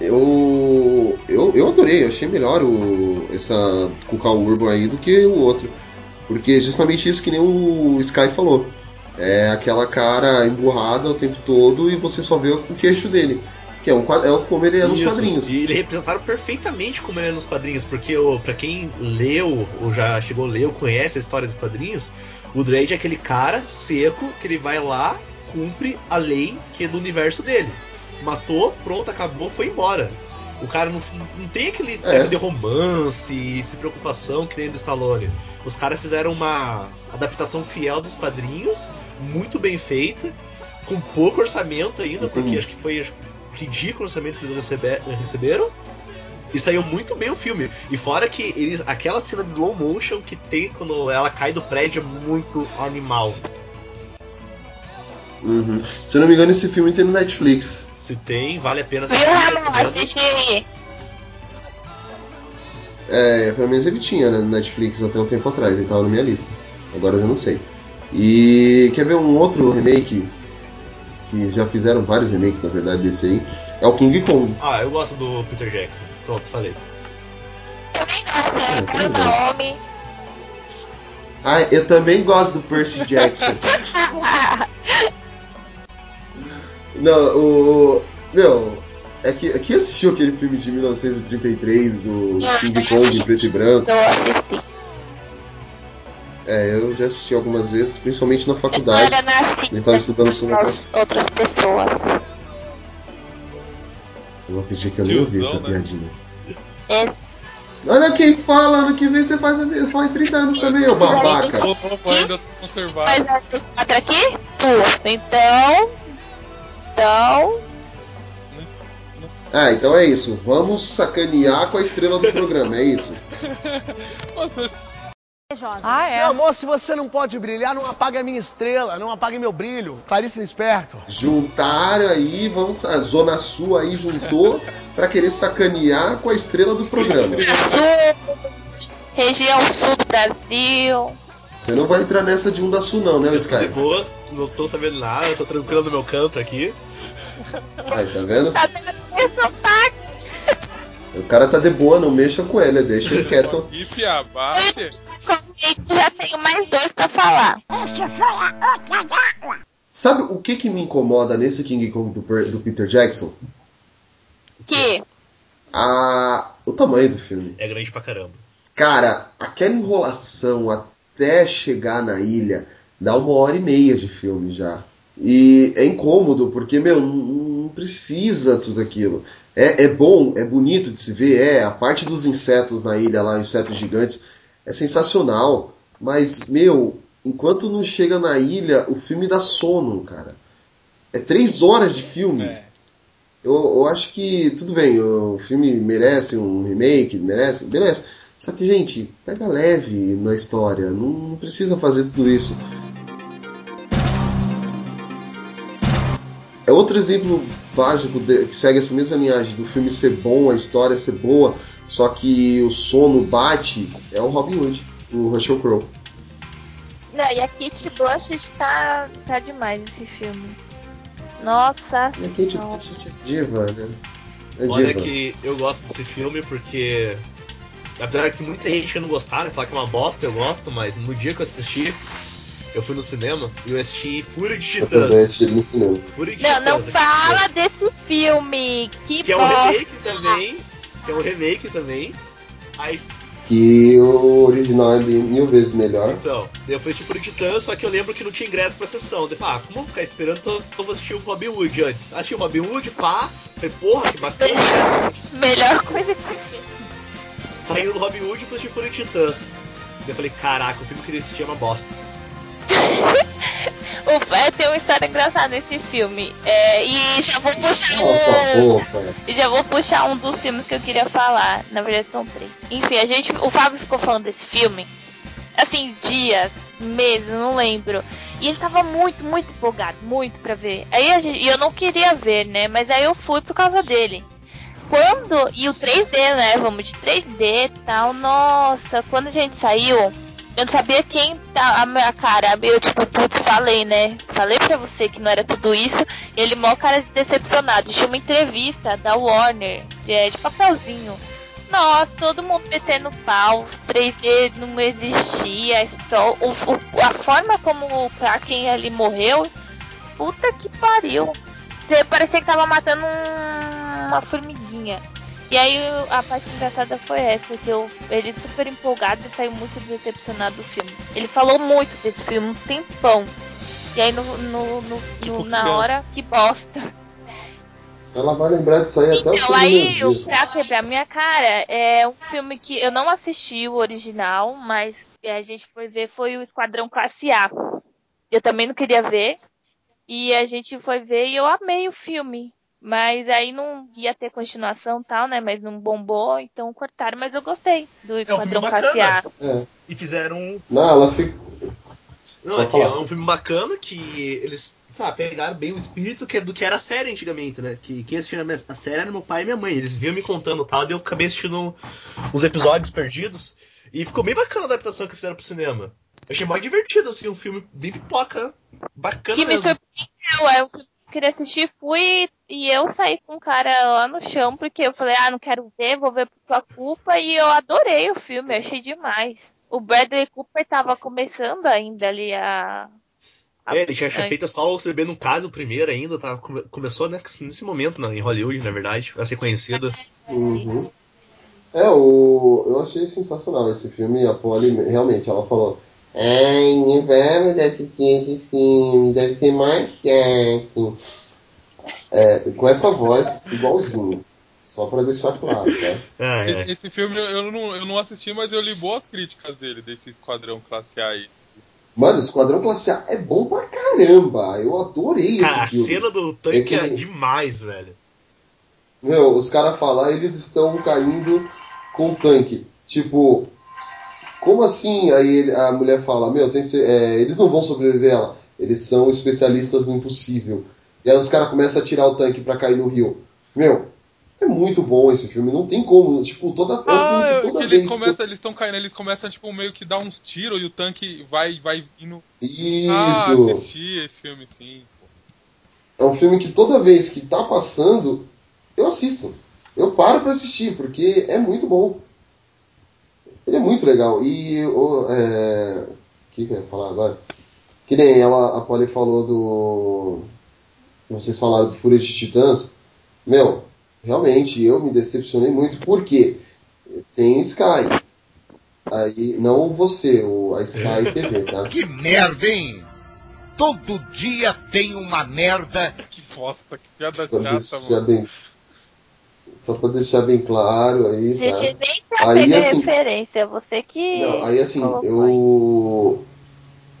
Eu. Eu, eu adorei, eu achei melhor o, essa Cucal Urban aí do que o outro. Porque é justamente isso que nem o Sky falou. É aquela cara emburrada o tempo todo e você só vê o queixo dele. Que é, um, é como ele é nos Isso, quadrinhos. E ele representaram perfeitamente como ele é nos quadrinhos, porque o, pra quem leu, ou já chegou a ler, ou conhece a história dos quadrinhos, o Dredd é aquele cara seco que ele vai lá, cumpre a lei que é do universo dele. Matou, pronto, acabou, foi embora. O cara não, não tem aquele É. tempo de romance e se preocupação que nem do Stallone. Os caras fizeram uma adaptação fiel dos quadrinhos, muito bem feita, com pouco orçamento ainda, porque Uhum. acho que foi ridículo o orçamento que eles recebe- receberam. E saiu muito bem o filme. E fora que eles. Aquela cena de slow motion que tem quando ela cai do prédio é muito animal. Uhum. Se eu não me engano, esse filme tem no Netflix. Se tem, vale a pena assistir, Ah, recomendo. assisti. É, pelo menos ele tinha né, no Netflix até um tempo atrás, ele tava na minha lista. Agora eu já não sei. E quer ver um outro remake? Que já fizeram vários remakes, na verdade, desse aí. É o King Kong. Ah, eu gosto do Peter Jackson. Pronto, falei. Também gosto, É, é. Naomi. Ah, eu também gosto do Percy Jackson. [LAUGHS] Não, o. Meu, é que, é que assistiu aquele filme de 1933 do King Kong em preto e branco. Eu assisti. É, eu já assisti algumas vezes, principalmente na Eu faculdade. era nascida Ele tava estudando sobre as outras pessoas. Eu vou pedir que eu nem ouvi essa né? piadinha. É. Olha quem fala, ano que vem você faz, faz 30 anos também, ô babaca. Mas a aqui? Tu. Então. Então. Ah, então é isso. Vamos sacanear com a estrela do programa, é isso. Ah, é? Meu amor, se você não pode brilhar, não apague a minha estrela, não apague meu brilho. Clarice Esperto. Juntaram aí, vamos. A Zona Sul aí juntou pra querer sacanear com a estrela do programa. Sul. Região sul do Brasil. Você não vai entrar nessa de um da Sul, não, né, o De Sky? boa, não tô sabendo nada, tô tranquilo no meu canto aqui. Aí, tá vendo? Tá? O cara tá de boa, não mexa com ele, deixa ele [LAUGHS] quieto. que piabate. Já tenho mais dois pra falar. Sabe o que que me incomoda nesse King Kong do, do Peter Jackson? Que? A... O tamanho do filme. É grande pra caramba. Cara, aquela enrolação até chegar na ilha dá uma hora e meia de filme já. E é incômodo, porque, meu, não, precisa tudo aquilo. É, é bom, é bonito de se ver, é. A parte dos insetos na ilha lá, insetos gigantes, é sensacional. Mas, meu, enquanto não chega na ilha, o filme dá sono, cara. É três horas de filme. É. Eu, eu acho que, tudo bem, o filme merece um remake, merece, merece. Só que, gente, pega leve na história, não, não precisa fazer tudo isso. É outro exemplo básico de- que segue essa mesma linhagem do filme ser bom, a história ser boa, só que o sono bate, é o Robin Hood, o Russell Crowe. Não, e a Kate Blanchett tá, tá demais esse filme. Nossa. E a Kate Não. Blanchett é diva, né? É Olha diva. que eu gosto desse filme porque. Apesar que tem muita gente que não gostar, né? Falar que é uma bosta, eu gosto, mas no dia que eu assisti, eu fui no cinema e eu assisti Fúria de Eu Titãs. assisti ele no cinema. Fúria de Não, não Titãs. fala desse filme. Que, Que é um remake também. Que é um remake também. Aí, Que o original é bem- mil vezes melhor. então, eu fui assistir Fúria de Titãs, só que eu lembro que não tinha ingresso pra sessão. Eu falei, ah, como eu vou ficar esperando? Então eu vou assistir o Robin Hood antes. Achei o Robin Hood, pá. Falei, porra, que bacana. Melhor coisa que Saindo do Robin Hood e fui assistir Fúria de Titãs. Daí eu falei, caraca, o filme que eu assisti é uma bosta. [LAUGHS] O- tem uma história engraçada nesse filme. É, e já vou puxar um. E já vou puxar um dos filmes que eu queria falar. Na verdade, são três. Enfim, a gente. O Fábio ficou falando desse filme. Assim, dias, meses, não lembro. E ele tava muito, muito empolgado, muito pra ver. Aí a gente, e eu não queria ver, né? Mas aí eu fui por causa dele. Quando. E o 3D, né? Vamos de 3D e tal. Nossa, quando a gente saiu, eu não sabia quem tá a minha cara. Eu, tipo, putz, falei, né? Falei pra você que não era tudo isso. Ele, mó cara de decepcionado. Tinha uma entrevista da Warner, de, de papelzinho. Nossa, todo mundo metendo pau, 3D não existia, a, o, a forma como o Kraken ali morreu, puta que pariu. Você parecia que tava matando um, uma formiguinha. E aí a parte engraçada foi essa, que eu, ele super empolgado e saiu muito decepcionado do filme. Ele falou muito desse filme, um tempão. E aí no, no, no, no na hora, que bosta. Ela vai lembrar disso aí então, até Então, aí, o Pra Quebrar Minha Cara é um filme que eu não assisti o original, mas a gente foi ver foi o Esquadrão Classe A. Eu também não queria ver. E a gente foi ver e eu amei o filme. Mas aí não ia ter continuação tal, né? Mas não bombou, então cortaram. Mas eu gostei do Esquadrão é um Classe A. É. E fizeram. Não, ela fica. Não, é, que é um filme bacana que eles, sabe, pegaram bem o espírito que é do que era a série antigamente, né? Que quem assistia a série era meu pai e minha mãe. Eles vinham me contando tal, e eu acabei assistindo uns episódios perdidos. E ficou bem bacana a adaptação que fizeram pro cinema. Eu achei mais divertido, assim, um filme bem pipoca. Bacana que mesmo. me surpreendeu, é um filme queria assistir, fui e eu saí com o cara lá no chão, porque eu falei, ah, não quero ver, vou ver por sua culpa, e eu adorei o filme, achei demais. O Bradley Cooper tava começando ainda ali a. a... É, ele tinha feito só o Bebê no Caso, o primeiro ainda, tava, começou né, nesse momento né, em Hollywood, na verdade, a ser conhecido. Uhum. É, o... eu achei sensacional esse filme, a Polly, realmente, ela falou, Ai, vamos assistir esse filme, deve ter mais Jack. É, com essa voz, igualzinho. Só pra deixar claro, tá? Ah, é. esse, esse, filme eu não, eu não assisti, mas eu li boas críticas dele, desse Esquadrão Classe A aí. Mano, Esquadrão Classe A é bom pra caramba. Eu adorei Cara, esse filme. a cena do tanque é, é demais, velho. Meu, os caras falam, eles estão caindo com o tanque. Tipo, como assim? Aí ele, a mulher fala, meu, tem, é, eles não vão sobreviver ela. Eles são especialistas no impossível. E aí os caras começam a tirar o tanque para cair no rio. Meu, é muito bom esse filme, não tem como. Tipo, toda, é ah, filme que toda. Eles começam, eles estão caindo, eles começam, tipo, meio que dar uns tiros e o tanque vai, vai indo. Isso! Ah, assisti esse filme, sim. É um filme que toda vez que tá passando, eu assisto. Eu paro pra assistir, porque é muito bom. Ele é muito legal. E o. É... O que, que eu ia falar agora? Que nem ela, a Polly falou do. Vocês falaram do Fúria de Titãs. Meu, realmente eu me decepcionei muito porque tem Sky. Aí, não você, o, a Sky [LAUGHS] TV, tá? Que merda, hein? Todo dia tem uma merda. Que bosta, que piada chata, mano. Bem, só pra deixar bem claro aí, tá? aí, assim, referência, você que. Não, aí assim, eu,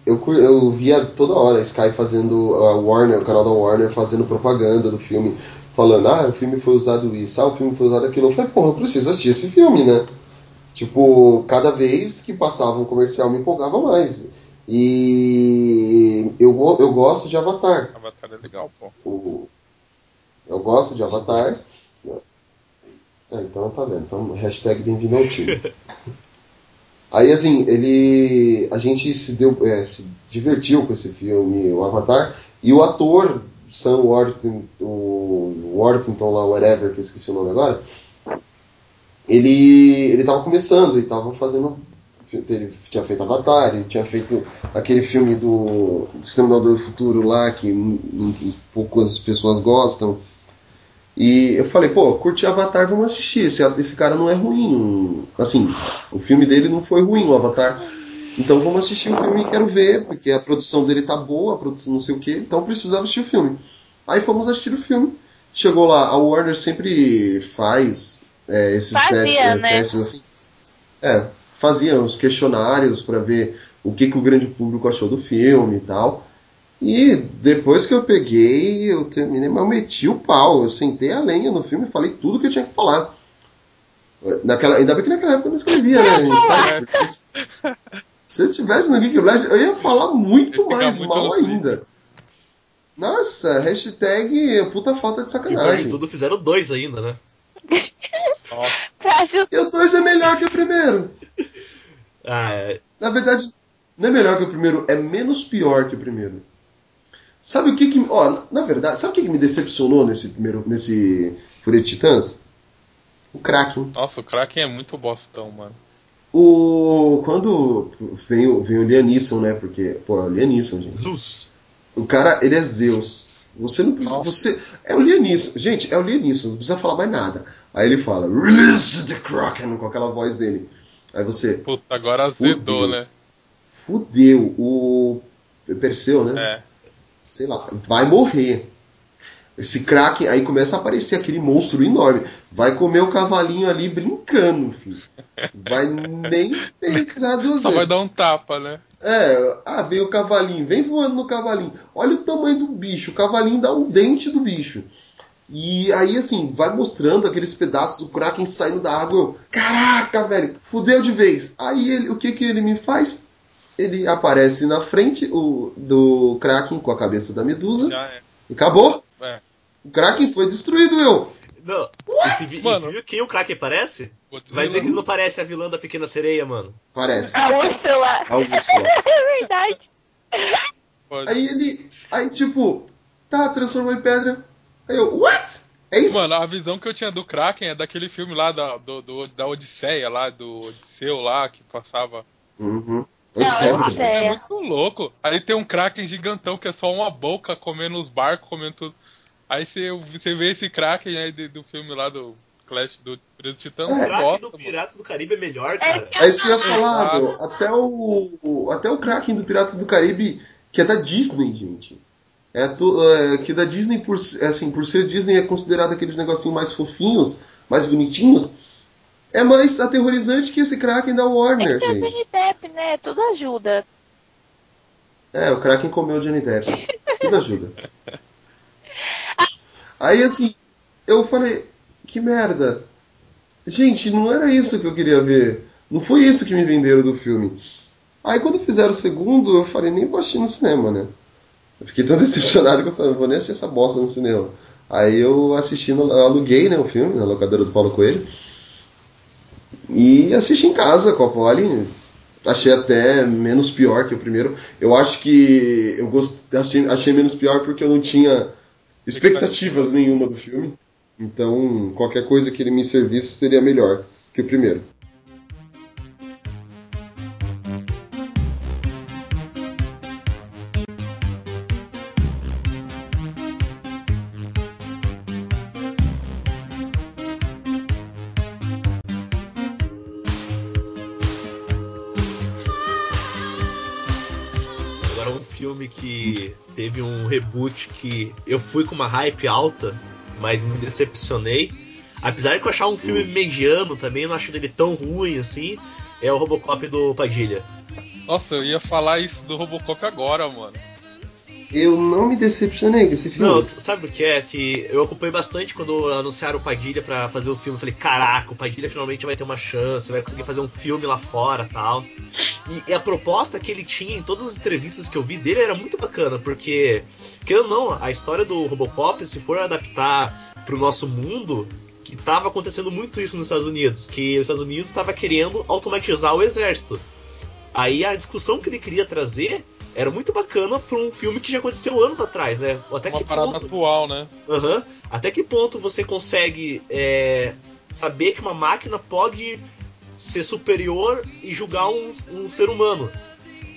eu. Eu via toda hora a Sky fazendo. A Warner, o canal da Warner fazendo propaganda do filme, falando, ah, o filme foi usado isso, ah, o filme foi usado aquilo. Eu falei, porra, eu preciso assistir esse filme, né? Tipo, cada vez que passava um comercial me empolgava mais. E eu, eu gosto de Avatar. Avatar é legal, pô. O, eu gosto de Avatar. É, então tá vendo. Então, hashtag bem-vindo ao time. [LAUGHS] Aí, assim, ele. A gente se, deu, é, se divertiu com esse filme, o Avatar, e o ator, Sam Worthington, o Worthington lá, whatever, que eu esqueci o nome agora, ele, ele tava começando e tava fazendo. Ele tinha feito Avatar, ele tinha feito aquele filme do Exterminador do Futuro lá, que poucas pessoas gostam. E eu falei, pô, curti Avatar, vamos assistir. Esse, esse cara não é ruim. Assim, o filme dele não foi ruim, o Avatar. Então vamos assistir o filme e quero ver, porque a produção dele tá boa, a produção não sei o que, então precisava assistir o filme. Aí fomos assistir o filme. Chegou lá, a Warner sempre faz é, esses fazia, testes, né? testes assim. É, fazia os questionários para ver o que, que o grande público achou do filme e tal. E depois que eu peguei, eu terminei, mas eu meti o pau. Eu sentei a lenha no filme e falei tudo que eu tinha que falar. Naquela, ainda bem que naquela época eu não escrevia, né? Sabe? Se eu tivesse no Geek Blast, eu ia falar muito mais muito mal ainda. Nossa, hashtag puta falta de sacanagem. E tudo fizeram dois ainda, né? [LAUGHS] e o dois é melhor que o primeiro. Ah, é... Na verdade, não é melhor que o primeiro, é menos pior que o primeiro. Sabe o que que. Ó, na verdade, sabe o que, que me decepcionou nesse primeiro. nesse Fúria de Titãs? O Kraken. Nossa, o Kraken é muito bostão, mano. O. Quando vem, o- vem o Lianisson, né? Porque, pô, é o Lianisson, gente. Zeus. O cara, ele é Zeus. Você não precisa. Você. É o Lianisson. Gente, é o Lianisson, não precisa falar mais nada. Aí ele fala, Release the Kraken, com aquela voz dele. Aí você. Puta, agora azedou, Fudeu. né? Fudeu. O. Perseu, né? É. sei lá, vai morrer. Esse Kraken, aí começa a aparecer aquele monstro enorme. Vai comer o cavalinho ali brincando, filho. Vai nem pensar [LAUGHS] duas Só vai vezes. dar um tapa, né? É, ah, vem o cavalinho, vem voando no cavalinho. Olha o tamanho do bicho, o cavalinho dá um dente do bicho. E aí, assim, vai mostrando aqueles pedaços do Kraken saindo da água. Eu, caraca, velho, fudeu de vez. Aí, ele, o que que ele me faz? Ele aparece na frente o, do Kraken com a cabeça da Medusa. Já é. E acabou. É. O Kraken foi destruído, eu. Não, esse, esse viu quem o Kraken parece? Vai dizer que ele não parece a vilã da Pequena Sereia, mano. Parece. A Úrsula. A Úrsula. É verdade. Pode. Aí ele. Aí, tipo, tá, transformou em pedra. Aí eu, what? É isso? Mano, a visão que eu tinha do Kraken é daquele filme lá da, do, do- da Odisseia, lá, do Odisseu lá, que passava. Uhum. Sei. É É. muito louco. Aí tem um Kraken gigantão que é só uma boca comendo os barcos, comendo tudo. Aí você, você vê esse Kraken aí de- do filme lá do Clash do Preso Titã. O não Kraken do. Piratas do Caribe é melhor, cara. É isso que eu ia falar, meu. Até o, o- até o Kraken do Piratas do Caribe, que é da Disney, gente. É, é, que da Disney, por, é assim, por ser Disney, é considerado aqueles negocinhos mais fofinhos, mais bonitinhos. É mais aterrorizante que esse Kraken da É Warner, que tem o gente. Johnny Depp, né? Tudo ajuda. É, o Kraken comeu o Johnny Depp. Tudo ajuda. Aí assim, eu falei, que merda. Gente, não era isso que eu queria ver. Não foi isso que me venderam do filme. Aí quando fizeram o segundo, eu falei, nem vou assistir no cinema, né? Eu fiquei tão [LAUGHS] decepcionado que eu falei, não vou nem assistir essa bosta no cinema. Aí eu assisti, no, eu aluguei né, o filme na locadora do Paulo Coelho. E assisti em casa Polly. Achei até menos pior que o primeiro. Eu acho que eu gost... achei, achei menos pior porque eu não tinha expectativas nenhuma do filme. Então, qualquer coisa que ele me servisse seria melhor que o primeiro. Reboot que eu fui com uma hype alta, mas me decepcionei. Apesar de eu achar um filme mediano também, não acho ele tão ruim assim. É o Robocop do Padilha. Nossa, eu ia falar isso do Robocop agora, mano. Eu não me decepcionei com esse filme. Não, sabe o que é? Que eu acompanhei bastante quando anunciaram o Padilha pra fazer o filme. Eu falei, caraca, o Padilha finalmente vai ter uma chance, vai conseguir fazer um filme lá fora tal. E, e a proposta que ele tinha em todas as entrevistas que eu vi dele era muito bacana, porque, querendo ou não, a história do Robocop, se for adaptar pro nosso mundo, que tava acontecendo muito isso nos Estados Unidos, que os Estados Unidos estava querendo automatizar o exército. Aí a discussão que ele queria trazer era muito bacana pra um filme que já aconteceu anos atrás, né? Até Uma que parada ponto, atual, né? Aham. Até que ponto você consegue é, saber que uma máquina pode ser superior e julgar um, um ser humano?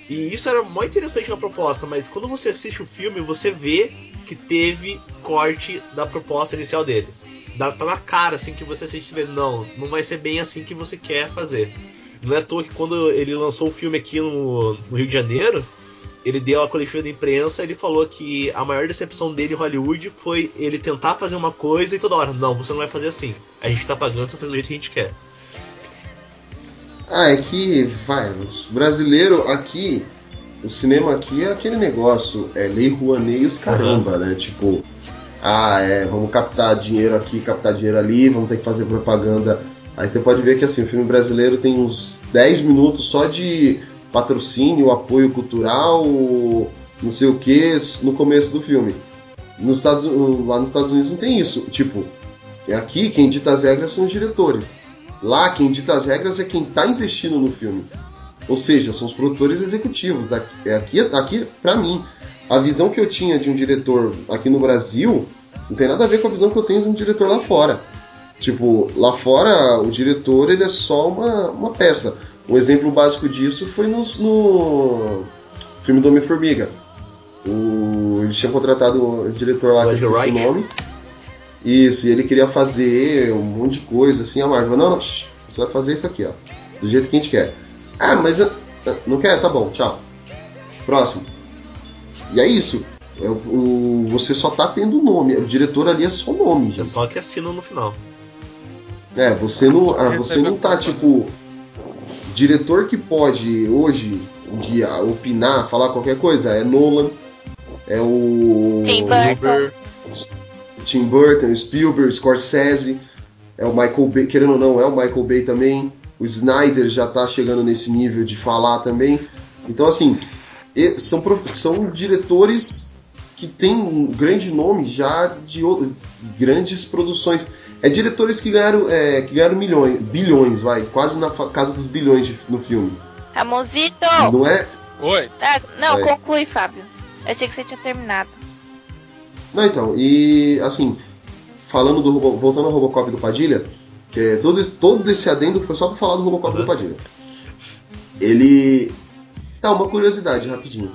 E isso era muito interessante na proposta, mas quando você assiste o filme, você vê que teve corte da proposta inicial dele. Dá, tá na cara assim que você assiste e vê, não, não vai ser bem assim que você quer fazer. Não é à toa que quando ele lançou o filme aqui no, no Rio de Janeiro, ele deu a coletiva de imprensa ele falou que a maior decepção dele em Hollywood foi ele tentar fazer uma coisa e toda hora, não, você não vai fazer assim. A gente tá pagando, você faz do jeito que a gente quer. Ah, é que, vai, os brasileiros aqui, o cinema aqui é aquele negócio, é lei Rouanet e os caramba, né? Tipo, ah, é, vamos captar dinheiro aqui, captar dinheiro ali, vamos ter que fazer propaganda. Aí você pode ver que assim, o filme brasileiro tem uns 10 minutos só de patrocínio, apoio cultural, não sei o que, no começo do filme. Nos Estados, lá nos Estados Unidos não tem isso. Tipo, aqui quem dita as regras são os diretores. Lá quem dita as regras é quem está investindo no filme. Ou seja, são os produtores executivos. Aqui, aqui, aqui para mim, a visão que eu tinha de um diretor aqui no Brasil não tem nada a ver com a visão que eu tenho de um diretor lá fora. Tipo, lá fora, o diretor ele é só uma, uma peça. Um exemplo básico disso foi no, no filme do Homem-Formiga. O, ele tinha contratado o diretor lá, que eu esqueci o nome. Isso, e ele queria fazer um monte de coisa, assim, a Marvel, não, não, você vai fazer isso aqui, ó. Do jeito que a gente quer. Ah, mas uh, não quer? Tá bom, tchau. Próximo. E é isso. É, o, você só tá tendo nome. O diretor ali é só nome, gente. É só que assina no final. É, você não, ah, você não tá tipo. Diretor que pode hoje um dia opinar, falar qualquer coisa é Nolan, é o. Tim Burton. Tim Burton, Spielberg, Scorsese, é o Michael Bay, querendo ou não, é o Michael Bay também. O Snyder já tá chegando nesse nível de falar também. Então, assim, são, são diretores que têm um grande nome já de grandes produções. É diretores que ganharam, é, que ganharam milhões, bilhões, vai, quase na casa dos bilhões de, no filme. Ramonzito! Não é? Oi. Tá, não, conclui, Fábio. Eu achei que você tinha terminado. Não, então, e assim, falando do voltando ao Robocop do Padilha, que é todo, todo esse adendo foi só pra falar do Robocop uhum. do Padilha. Ele. Tá, uma curiosidade rapidinho.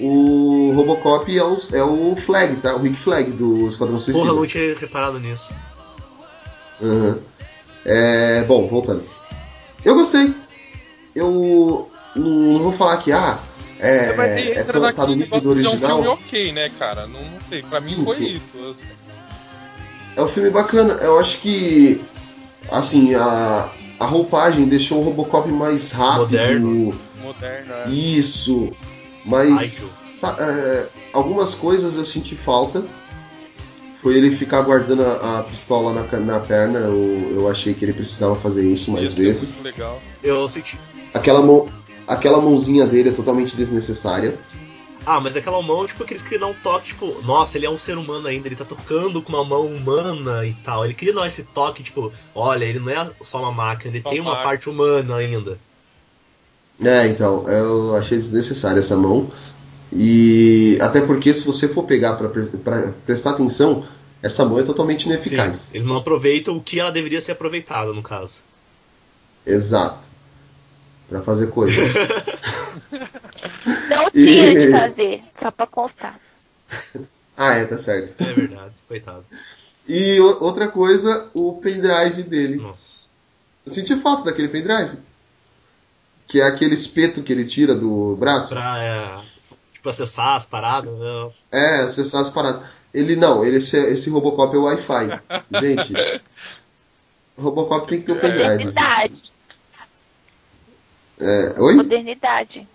O Robocop é o, é o Flag, tá? O Rick Flag do Esquadrão Suicida. Porra, não tinha reparado nisso. Uhum. É, bom, voltando. Eu gostei. Eu não, vou falar que, ah, é, é, é tão, tá no nível do original. É um filme ok, né, cara? Não, não sei, pra mim sim, foi sim. isso. É um filme bacana. Eu acho que, assim, a, a roupagem deixou o Robocop mais rápido. Moderno. Moderno, é. Isso. Mas é, algumas coisas eu senti falta foi ele ficar guardando a, a pistola na, na perna. Eu, eu, achei que ele precisava fazer isso mais isso vezes. É legal. Eu senti. Aquela, mão, aquela mãozinha dele é totalmente desnecessária. Ah, mas aquela mão, tipo, que eles queriam dar um toque, tipo, nossa, ele é um ser humano ainda, ele tá tocando com uma mão humana e tal. Ele queria dar esse toque, tipo, olha, ele não é só uma máquina, ele só tem uma parte humana ainda. É, então, eu achei desnecessária essa mão. E até porque se você for pegar para prestar atenção, essa mão é totalmente ineficaz. Sim, eles não aproveitam o que ela deveria ser aproveitada, no caso. Exato. Para fazer coisa. [LAUGHS] não tinha e... de fazer, só pra constar. [LAUGHS] ah, é, tá certo. É verdade, coitado. E outra coisa, o pendrive dele. Nossa. Eu senti falta daquele pendrive. Que é aquele espeto que ele tira do braço. Pra, é tipo, acessar as paradas. Né? É, acessar as paradas. Ele não, ele, esse, esse Robocop é Wi-Fi. Gente, Robocop tem que ter o pendrive. Modernidade. É, oi? Modernidade.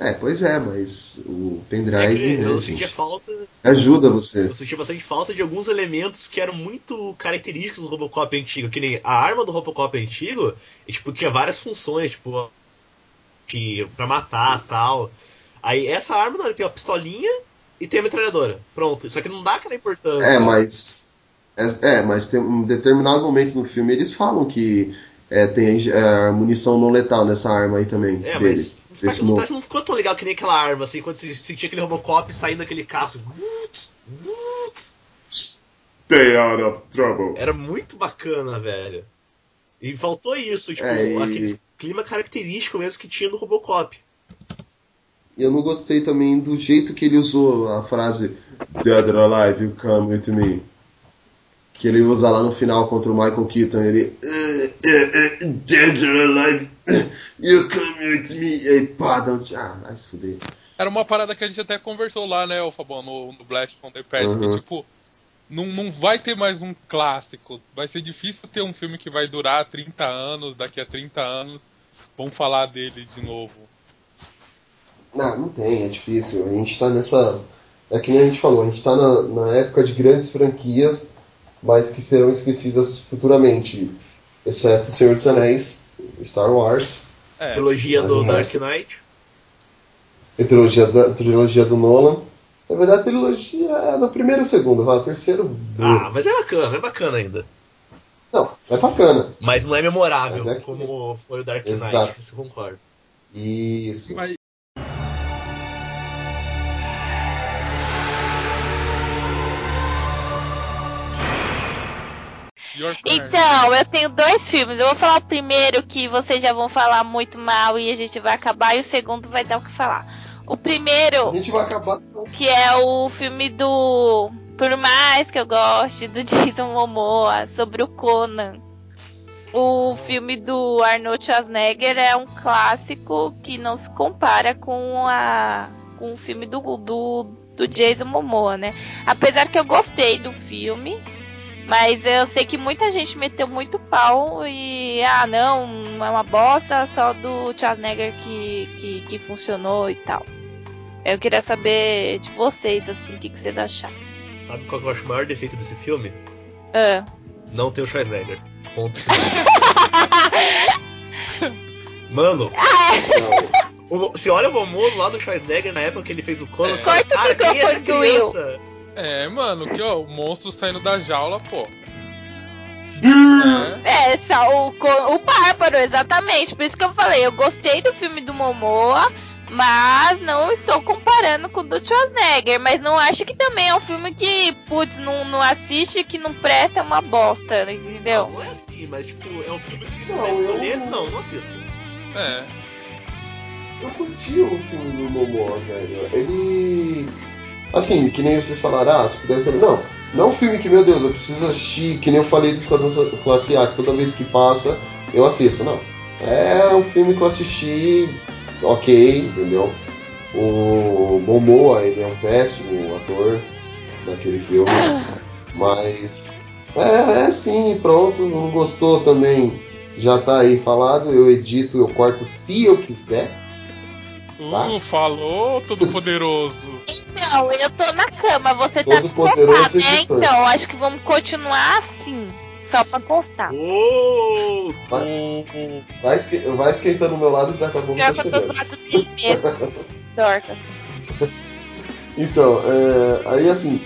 É, pois é, mas o pendrive. É eu sentia falta. Ajuda você. Eu sentia bastante falta de alguns elementos que eram muito característicos do Robocop antigo. Que nem a arma do Robocop antigo, e, tipo, tinha várias funções, tipo, pra matar tal. Aí essa arma não, ele tem a pistolinha e tem a metralhadora. Pronto. Só que não dá aquela importância. É, mas. É, é, mas tem um determinado momento no filme eles falam que é, tem é, munição não letal nessa arma aí também. É, dele, mas não, não ficou tão legal que nem aquela arma, assim, quando você sentia aquele Robocop saindo daquele carro. Assim, Stay out of trouble. Era muito bacana, velho. E faltou isso, tipo, é, e... aquele clima característico mesmo que tinha no Robocop eu não gostei também do jeito que ele usou a frase Dead or Alive, you come with me. Que ele usa lá no final contra o Michael Keaton. Ele. Dead or Alive, you come with me. E aí, pá, dá um. Ah, vai se fuder. Era uma parada que a gente até conversou lá, né, Fabão, no, no Blast from the Past. Uhum. Que, tipo, não, não vai ter mais um clássico. Vai ser difícil ter um filme que vai durar 30 anos, daqui a 30 anos. Vamos falar dele de novo. Não, não tem, é difícil. A gente tá nessa. É que nem a gente falou, a gente tá na, na época de grandes franquias, mas que serão esquecidas futuramente. Exceto Senhor dos Anéis, Star Wars. É. Trilogia do Dark Knight. E trilogia, da, trilogia do Nolan. Na verdade, a trilogia é no primeiro e segundo, vai, o terceiro. Ah, mas é bacana, é bacana ainda. Não, é bacana. Mas não é memorável é como foi o Dark Knight, Exato. isso eu concordo. Isso. Mas, Então, eu tenho dois filmes. Eu vou falar o primeiro, que vocês já vão falar muito mal e a gente vai acabar, e o segundo vai dar o que falar. O primeiro. A gente vai acabar. Que é o filme do. Por mais que eu goste, do [LAUGHS] Jason Momoa, sobre o Conan. O filme do Arnold Schwarzenegger é um clássico que não se compara com a com o filme do, do, do Jason Momoa, né? Apesar que eu gostei do filme, mas eu sei que muita gente meteu muito pau e ah não, é uma bosta só do Schwarzenegger que, que, que funcionou e tal. Eu queria saber de vocês, assim, o que, que vocês acharam. Sabe qual que eu acho o maior defeito desse filme? Ah. Não tem o Schwarzenegger. Ponto. [LAUGHS] Mano. o, se olha o Momoa lá do Schwarzenegger na época que ele fez o Conan, você fala, cara, quem é essa criança? É, mano, que ó, o monstro saindo da jaula, pô. É, essa, o, o Bárbaro, exatamente. Por isso que eu falei, eu gostei do filme do Momoa, mas não estou comparando com o do Schwarzenegger. Mas não acho que também é um filme que, putz, não, não assiste, que não presta, é uma bosta, entendeu? Não, não é assim, mas tipo, é um filme que se não, vai escolher, eu... não, não assisto. É. Eu curti o filme do Momoa, velho. Ele. Assim, que nem vocês falaram, ah, se pudesse. Não, não um filme que, meu Deus, eu preciso assistir, que nem eu falei do Esquadrão Classe A, que toda vez que passa eu assisto. Não. É um filme que eu assisti, ok, entendeu? O Momoa, ele é um péssimo ator naquele filme, mas é, é sim, pronto, não gostou também, já tá aí falado, eu edito, eu corto se eu quiser. Tá? Uh, falou, todo poderoso. Então, eu tô na cama, você tá todo tá sofá, né? Então, acho que vamos continuar assim. Só pra constar. Oh! Vai, vai, vai esquentando o meu lado e daqui a pouco tá chegando. [LAUGHS] Dorca. Então, é, aí assim,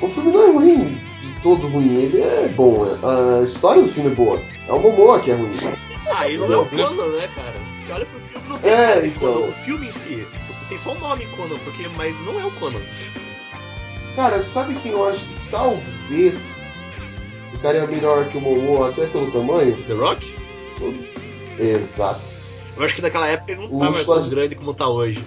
o filme não é ruim, de todo ruim, ele é bom. É, a história do filme é boa. É o Momoa que é ruim. Ah, e não é o Conan, né, cara? Você olha pro filme, não tem é, então... Conan. O filme em si tem só o nome Conan, porque, mas não é o Conan. Cara, sabe quem eu acho que talvez ficaria melhor que o Momoa até pelo tamanho? The Rock? Exato. Eu acho que naquela época ele não estava tão grande como tá hoje.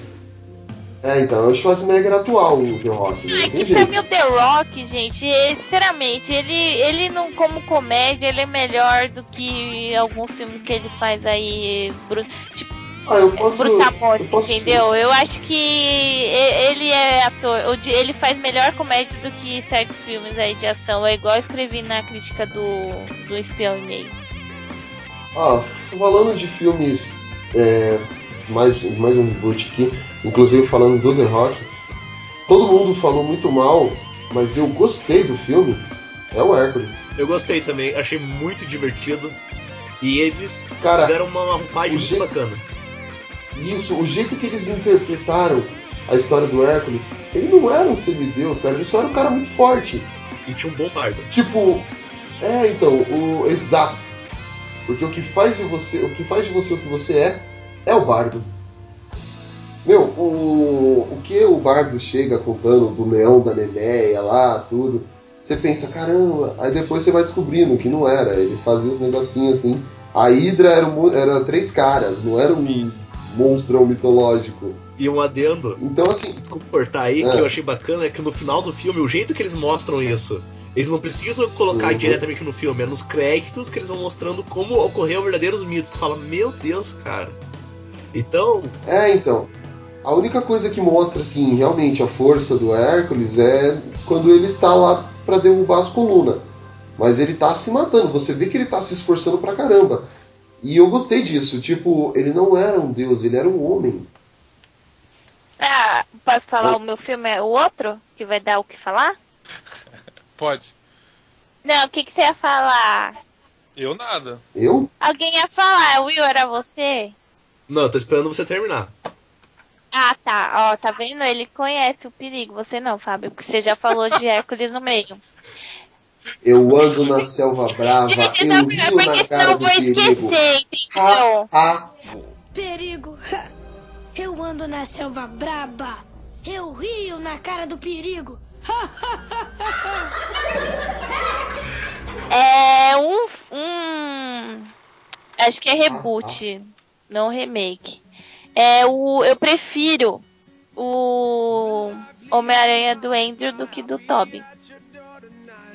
É, então, é o Schwarzenegger atual o The Rock. Né? É que pra mim o The Rock, gente, é, sinceramente, ele, ele não, como comédia, ele é melhor do que alguns filmes que ele faz aí. Tipo, ah, eu posso, Brutamonte, eu posso entendeu? Eu acho que ele é ator, ele faz melhor comédia do que certos filmes aí de ação. É igual eu escrevi na crítica do, do Espião e Meio. Ah, falando de filmes, é, mais, mais um reboot aqui, inclusive falando do The Rock, todo mundo falou muito mal, mas eu gostei do filme. É o Hércules. Eu gostei também, achei muito divertido. E eles Cara, fizeram uma roupagem muito jeito... bacana isso, o jeito que eles interpretaram a história do Hércules, ele não era um semideus, cara, ele só era um cara muito forte. E tinha um bom bardo. Tipo, é, então, o exato. Porque o que faz de você, o que faz de você o que você é, é o bardo. Meu, o, o que o bardo chega contando do leão da Nemeia lá, tudo, você pensa, caramba, aí depois você vai descobrindo que não era, ele fazia os negocinhos assim. A Hydra era, era três caras, não era um monstrão mitológico. E um adendo. Então, assim. Desculpa cortar aí, é. que eu achei bacana é que no final do filme, o jeito que eles mostram isso, eles não precisam colocar uhum. diretamente no filme, é nos créditos que eles vão mostrando como ocorreu verdadeiros mitos. Fala, meu Deus, cara. Então. É, então. A única coisa que mostra, assim, realmente a força do Hércules é quando ele tá lá para derrubar as colunas. Mas ele tá se matando, você vê que ele tá se esforçando pra caramba. E eu gostei disso, tipo, ele não era um deus, ele era um homem. Ah, posso falar o meu filme é o outro? Que vai dar o que falar? [LAUGHS] Pode. Não, o que, que você ia falar? Eu nada. Eu? Alguém ia falar, Will, era você? Não, tô esperando você terminar. Ah, tá. Ó, tá vendo? Ele conhece o perigo. Você não, Fábio, porque você já falou de Hércules no meio. Eu ando na selva brava, eu não, rio na cara do perigo. Ha, ha. Perigo. [LAUGHS] Eu ando na selva braba. Eu rio na cara do perigo. [LAUGHS] é, acho que é reboot, não remake. É o, eu prefiro o Homem-Aranha do Andrew do que do Tobey.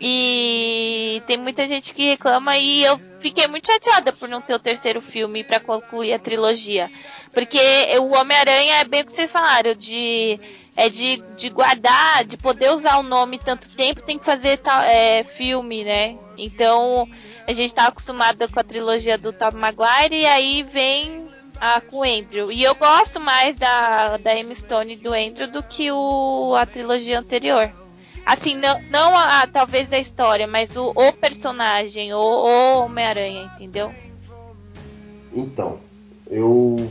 E tem muita gente que reclama e eu fiquei muito chateada por não ter o terceiro filme para concluir a trilogia. Porque o Homem-Aranha é bem o que vocês falaram, de é de, de guardar, de poder usar o nome tanto tempo, tem que fazer tal, é, filme, né? Então a gente tá acostumado com a trilogia do Tom Maguire e aí vem a com o Andrew. E eu gosto mais da, da Emma Stone do Andrew do que o, a trilogia anterior. Assim, não, não a, talvez a história, mas o, o personagem, o, o Homem-Aranha, entendeu? Então, eu.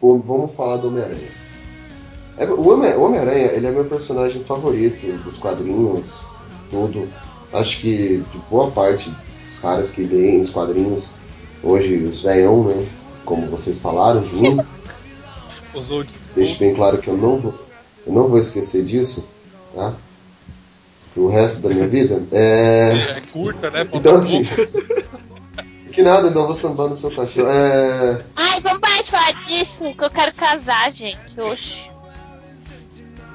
Vamos falar do Homem-Aranha. É, o Homem-Aranha, ele é meu personagem favorito dos quadrinhos, tudo. Acho que de boa parte dos caras que leem os quadrinhos, hoje os velhão, né? Como vocês falaram de mim. [LAUGHS] Deixo bem claro que eu não vou, eu não vou esquecer disso, tá? Pro resto da minha vida. É, é curta, né? Então assim. [LAUGHS] que nada, não vou sambando seu cachorro. É... Ai, vamos parar de falar disso, que eu quero casar, gente. Oxi.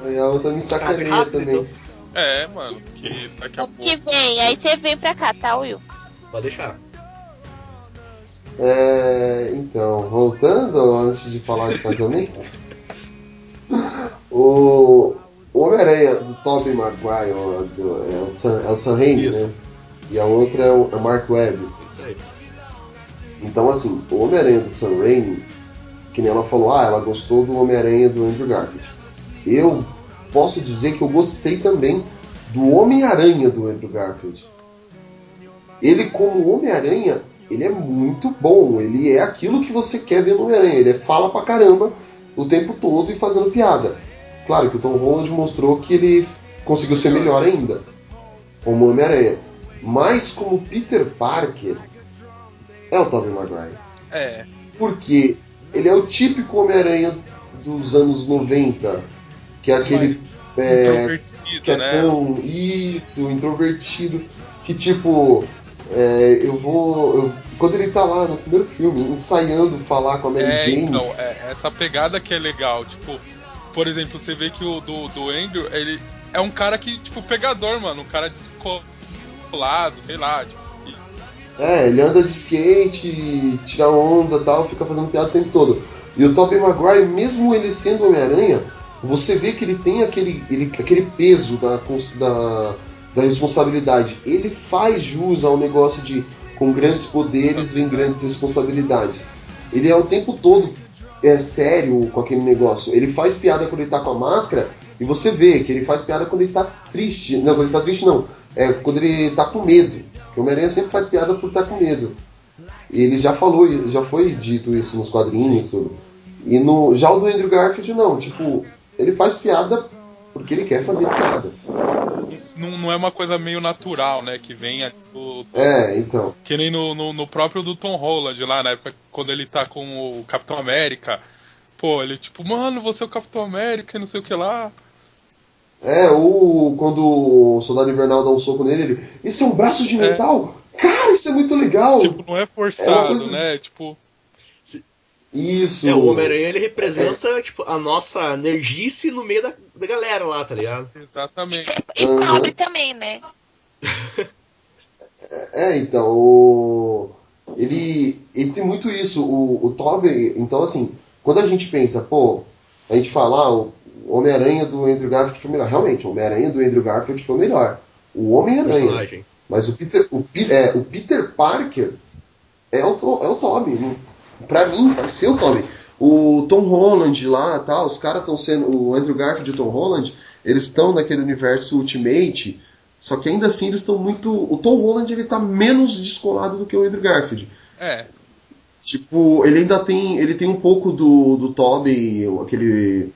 Aí a outra me sacaneia também. Então. É, mano, que daqui a pouco. que vem, aí você vem pra cá, tá, Will? Pode deixar. É, então, voltando antes de falar de casamento, [LAUGHS] o, o Homem-Aranha do Tobey Maguire do, é o Sam, é o Sam Raimi, né? E a outra é o é Mark Webb. Isso aí. Então, assim, o Homem-Aranha do Sam Raimi, que nem ela falou, ah, ela gostou do Homem-Aranha do Andrew Garfield. Eu posso dizer que eu gostei também do Homem-Aranha do Andrew Garfield. Ele, como Homem-Aranha, ele é muito bom. Ele é aquilo que você quer ver no Homem-Aranha. Ele fala pra caramba o tempo todo e fazendo piada. Claro que o Tom Holland mostrou que ele conseguiu ser melhor ainda, como Homem-Aranha. Mas como Peter Parker, é o Tobey Maguire. É. Porque ele é o típico Homem-Aranha dos anos 90, que é aquele. É, que é né? tão. Isso, introvertido. Que tipo. É, eu vou. Eu, quando ele tá lá no primeiro filme, ensaiando falar com a Mary é, Jane. Então, é, essa pegada que é legal. Tipo, por exemplo, você vê que o do, do Andrew, ele é um cara que, tipo, pegador, mano. Um cara descolado, sei lá. Tipo, é, ele anda de skate, tira onda tal, fica fazendo piada o tempo todo. E o Tobey Maguire, mesmo ele sendo Homem-Aranha, você vê que ele tem aquele, ele, aquele peso da, da, da responsabilidade. Ele faz jus ao negócio de com grandes poderes vem grandes responsabilidades. Ele é o tempo todo é sério com aquele negócio. Ele faz piada quando ele tá com a máscara e você vê que ele faz piada quando ele tá triste. Não, quando ele tá triste não. É quando ele tá com medo. Porque o Homem-Aranha sempre faz piada por estar tá com medo. E ele já falou, já foi dito isso nos quadrinhos e tudo. E no, já o do Andrew Garfield não, tipo, ele faz piada porque ele quer fazer piada. Não, não é uma coisa meio natural, né? Que venha do. É, então. Que nem no, no, no, próprio do Tom Holland lá, na época, quando ele tá com o Capitão América. Pô, ele tipo, mano, você é o Capitão América e não sei o que lá. É, ou quando o Soldado Invernal dá um soco nele, ele. Isso é um braço de é. metal? É. Cara, isso é muito legal! Tipo, não é forçado, é coisa... né? Tipo. Isso. É, o Homem-Aranha ele representa é. tipo, a nossa energice no meio da, da galera lá, tá ligado? Exatamente. E pobre também, né? é, então, o... ele, ele tem muito isso. O, o Tobey, então assim, quando a gente pensa, pô, a gente fala, ah, o Homem-Aranha do Andrew Garfield foi melhor. Realmente, o Homem-Aranha do Andrew Garfield foi melhor. O Homem-Aranha. Mas o Peter, o, é, o Peter Parker é o, é o Tobey pra mim, vai ser o Tommy. O Tom Holland lá, tá, os caras estão sendo. O Andrew Garfield e o Tom Holland, eles estão naquele universo Ultimate, só que ainda assim eles estão muito. O Tom Holland ele tá menos descolado do que o Andrew Garfield. É. Tipo, ele ainda tem. Ele tem um pouco do, do Toby, aquele.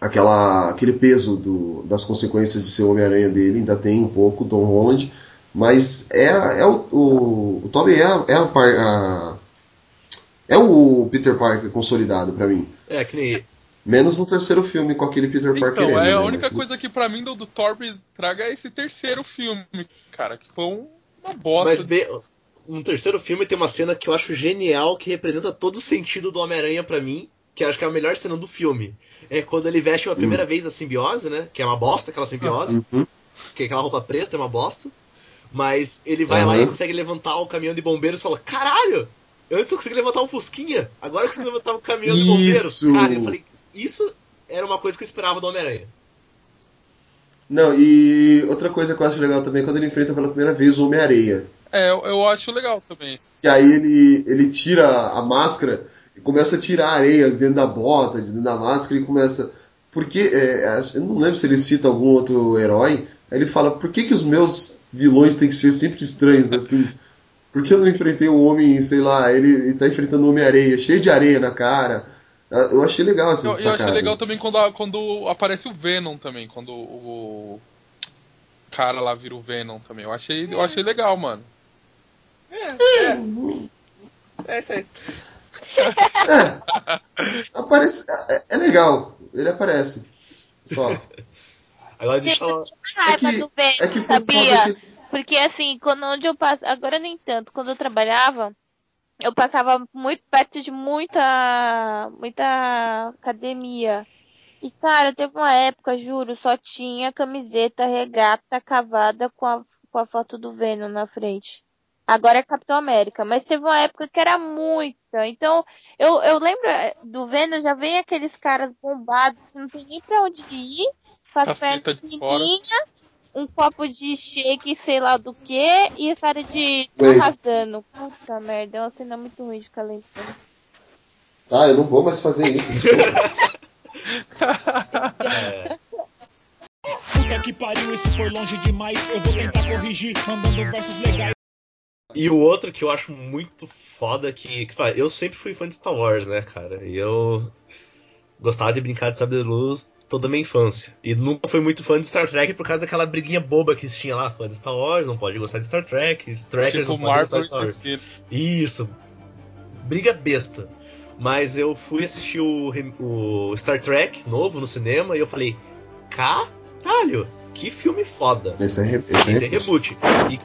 Aquela, aquele peso do, das consequências de ser o Homem-Aranha dele, ainda tem um pouco, o Tom Holland. Mas é, é o, o, o Toby é, é a, a é o Peter Parker consolidado para mim. É, que nem. Menos no terceiro filme com aquele Peter então, Parker. Então, é a né? única coisa que para mim do, do Thor traga é esse terceiro filme, cara, que foi uma bosta. Mas de... no terceiro filme tem uma cena que eu acho genial, que representa todo o sentido do Homem-Aranha para mim, que eu acho que é a melhor cena do filme. É quando ele veste uma primeira vez a simbiose, né? Que é uma bosta aquela simbiose. Uhum. Que aquela roupa preta é uma bosta. Mas ele vai lá Uhum. e consegue levantar o caminhão de bombeiros e fala: Caralho! Antes eu consegui levantar um Fusquinha, agora eu consigo levantar um caminhão de bombeiros. Isso! Cara, eu falei: Isso era uma coisa que eu esperava do Homem-Aranha. Não, e outra coisa que eu acho legal também é quando ele enfrenta pela primeira vez o Homem-Areia. É, eu, eu acho legal também. E aí ele, ele tira a máscara e começa a tirar a areia de dentro da bota, de dentro da máscara e começa. Porque, é, eu não lembro se ele cita algum outro herói, aí ele fala, por que, que os meus vilões têm que ser sempre estranhos, assim? Por que eu não enfrentei um homem, sei lá, ele, ele tá enfrentando um Homem-Areia, cheio de areia na cara. Ah, Eu achei legal essas Eu, eu achei legal também quando, a- quando aparece o Venom também, quando o, o cara lá vira o Venom também. Eu achei, eu achei legal, mano. É isso aí. Aparece, é, é legal, ele aparece. Só. Agora deixa eu falar. Raiva É que- do Venom, é que sabia? que eles- Porque assim, quando onde eu passo, agora nem tanto, quando eu trabalhava, eu passava muito perto de muita muita academia. E cara, teve uma época, juro, só tinha camiseta regata cavada com a, com a foto do Venom na frente. Agora é Capitão América, mas teve uma época que era muita. Então, eu, eu lembro eh, do Venom, já vem aqueles caras bombados que não tem nem pra onde ir, com as pernas Caceta de fora. fininhas, um copo de shake, sei lá do que, e a cara de tô arrasando. Puta merda, é uma cena muito ruim de lembrando. Ah, eu não vou mais fazer isso. desculpa. [LAUGHS] Puta que pariu, isso foi longe demais. Eu vou tentar corrigir, mandando versos legais. E o outro que eu acho muito foda que, que eu sempre fui fã de Star Wars, né, cara? E eu gostava de brincar de sabre de luz toda a minha infância. E nunca fui muito fã de Star Trek por causa daquela briguinha boba que tinha lá, fã de Star Wars, não pode gostar de Star Trek, Trekkers Tipo, não podem gostar de Star Wars. Isso. Briga besta. Mas eu fui assistir o, o Star Trek novo no cinema e eu falei, caralho, que filme foda. Esse é, re- esse é Esse é reboot. reboot.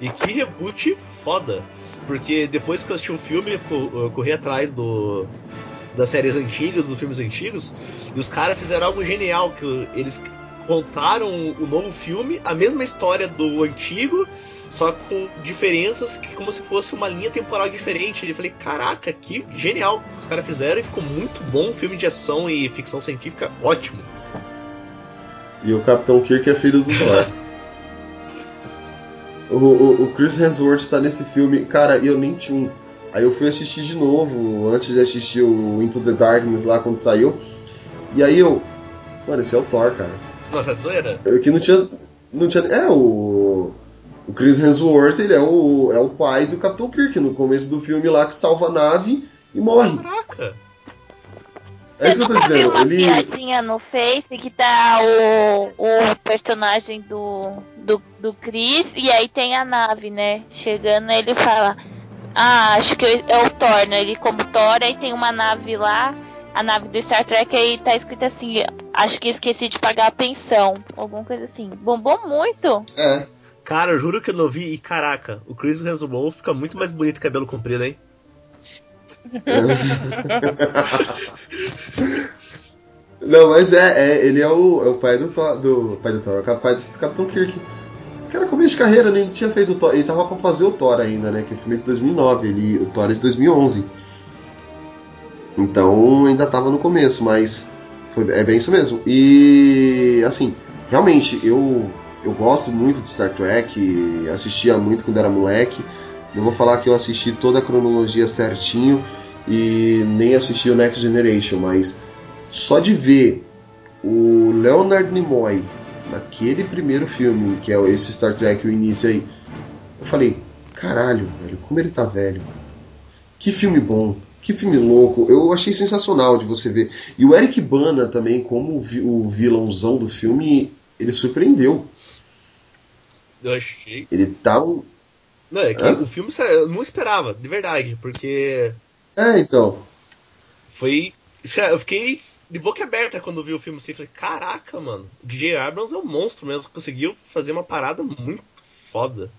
E, e que reboot foda. Porque depois que eu assisti o filme, eu corri atrás do das séries antigas, dos filmes antigos, e os caras fizeram algo genial, que eles contaram o novo filme, a mesma história do antigo, só com diferenças que como se fosse uma linha temporal diferente. Eu falei, caraca, que genial os caras fizeram e ficou muito bom, um filme de ação e ficção científica ótimo. E o Capitão Kirk é filho do Thor. [LAUGHS] o, o, o Chris Hemsworth tá nesse filme. Cara, eu nem tinha um. Aí eu fui assistir de novo, antes de assistir o Into the Darkness lá quando saiu. E aí eu. Mano, esse é o Thor, cara. Nossa, é zoeira? Eu que não tinha. Não tinha. É, o. O Chris Hemsworth, ele é o, é o pai do Capitão Kirk no começo do filme lá que salva a nave e morre. Caraca! É isso que eu tô dizendo. uma Ele. piadinha no Face que tá o, o personagem do, do, do Chris e aí tem a nave, né? Chegando ele fala. Ah, acho que é o Thor, né? Ele como Thor, aí tem uma nave lá, a nave do Star Trek, aí tá escrito assim, acho que esqueci de pagar a pensão. Alguma coisa assim. Bombou muito. É. Cara, eu juro que eu não vi e caraca, o Chris Hemsworth fica muito mais bonito com cabelo comprido, hein? [LAUGHS] Não, mas é, é, ele é o, é o pai do Thor, do pai do Thor, é o pai do Capitão Kirk. Era começo de carreira, né? Ele tinha feito o Thor, ele tava pra fazer o Thor ainda, né? Que o filme é de 2009, ele, o Thor é de 2011. Então ainda tava no começo, mas foi, é bem isso mesmo. E assim, realmente eu eu gosto muito de Star Trek, assistia muito quando era moleque. Não vou falar que eu assisti toda a cronologia certinho e nem assisti o Next Generation, mas só de ver o Leonard Nimoy naquele primeiro filme, que é esse Star Trek, o início aí, eu falei, caralho, velho, como ele tá velho. Que filme bom, que filme louco. Eu achei sensacional de você ver. E o Eric Bana também, como o, vi- o vilãozão do filme, ele surpreendeu. Eu achei. Ele tá um. Não, é que Hã? o filme eu não esperava, de verdade, porque É, então. foi. Sério, Eu fiquei de boca aberta quando vi o filme assim. Falei, caraca, mano, DJ Abrams é um monstro mesmo, conseguiu fazer uma parada muito foda.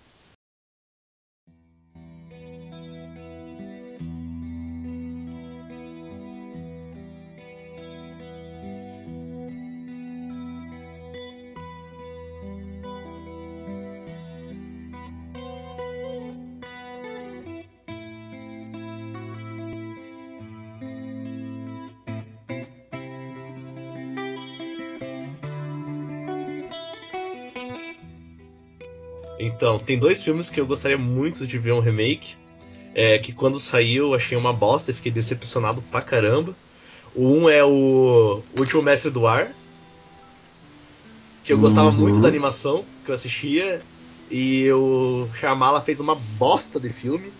Então, tem dois filmes que eu gostaria muito de ver um remake. É, que quando saiu eu achei uma bosta e fiquei decepcionado pra caramba. Um é o Último Mestre do Ar. Que eu gostava Uhum. muito da animação que eu assistia. E o Shyamala fez uma bosta de filme.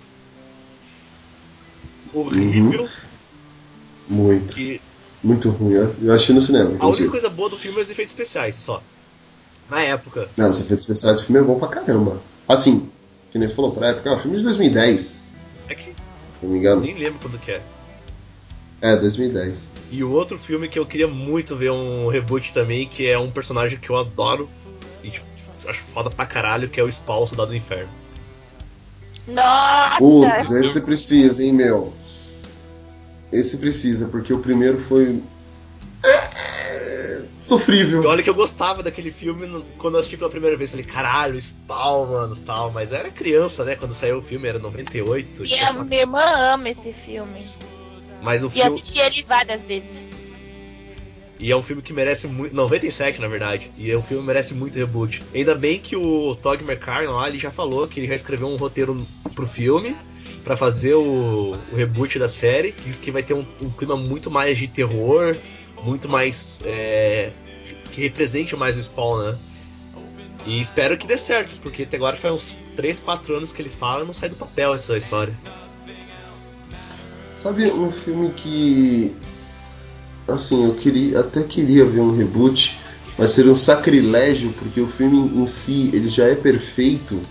Horrível. Muito. Que Muito ruim. Eu achei no cinema. a única coisa boa do filme é os efeitos especiais, só. Na época. Não, os efeitos especiais do filme é bom pra caramba. Assim, que nem você falou, pra época, é um filme de 2010, É que se não me engano. nem lembro quando que é. É, 2010. E o outro filme que eu queria muito ver um reboot também, que é um personagem que eu adoro e tipo, acho foda pra caralho, que é o Spawn, Soldado do Inferno. Nossa! Putz, esse precisa, hein, meu. Esse precisa, porque o primeiro foi. Sofrível. E olha que eu gostava daquele filme no- quando eu assisti pela primeira vez. Falei, caralho, Spawn, mano, tal. Mas eu era criança, né? Quando saiu o filme, era 98. E tinha, a minha irmã ama esse filme. Mas o E filme. assisti ele várias vezes. E é um filme que merece muito. 97, na verdade. E é um filme que merece muito reboot. Ainda bem que o Todd McCartney lá, ele já falou que ele já escreveu um roteiro pro filme. Pra fazer o, o reboot da série. Diz que vai ter um, um clima muito mais de terror. Muito mais. é, que represente mais o Spawn, né? E espero que dê certo, porque até agora faz uns 3, 4 anos que ele fala e não sai do papel essa história. Sabe um filme que. Assim, eu queria, até queria ver um reboot, mas seria um sacrilégio, porque o filme em si ele já é perfeito.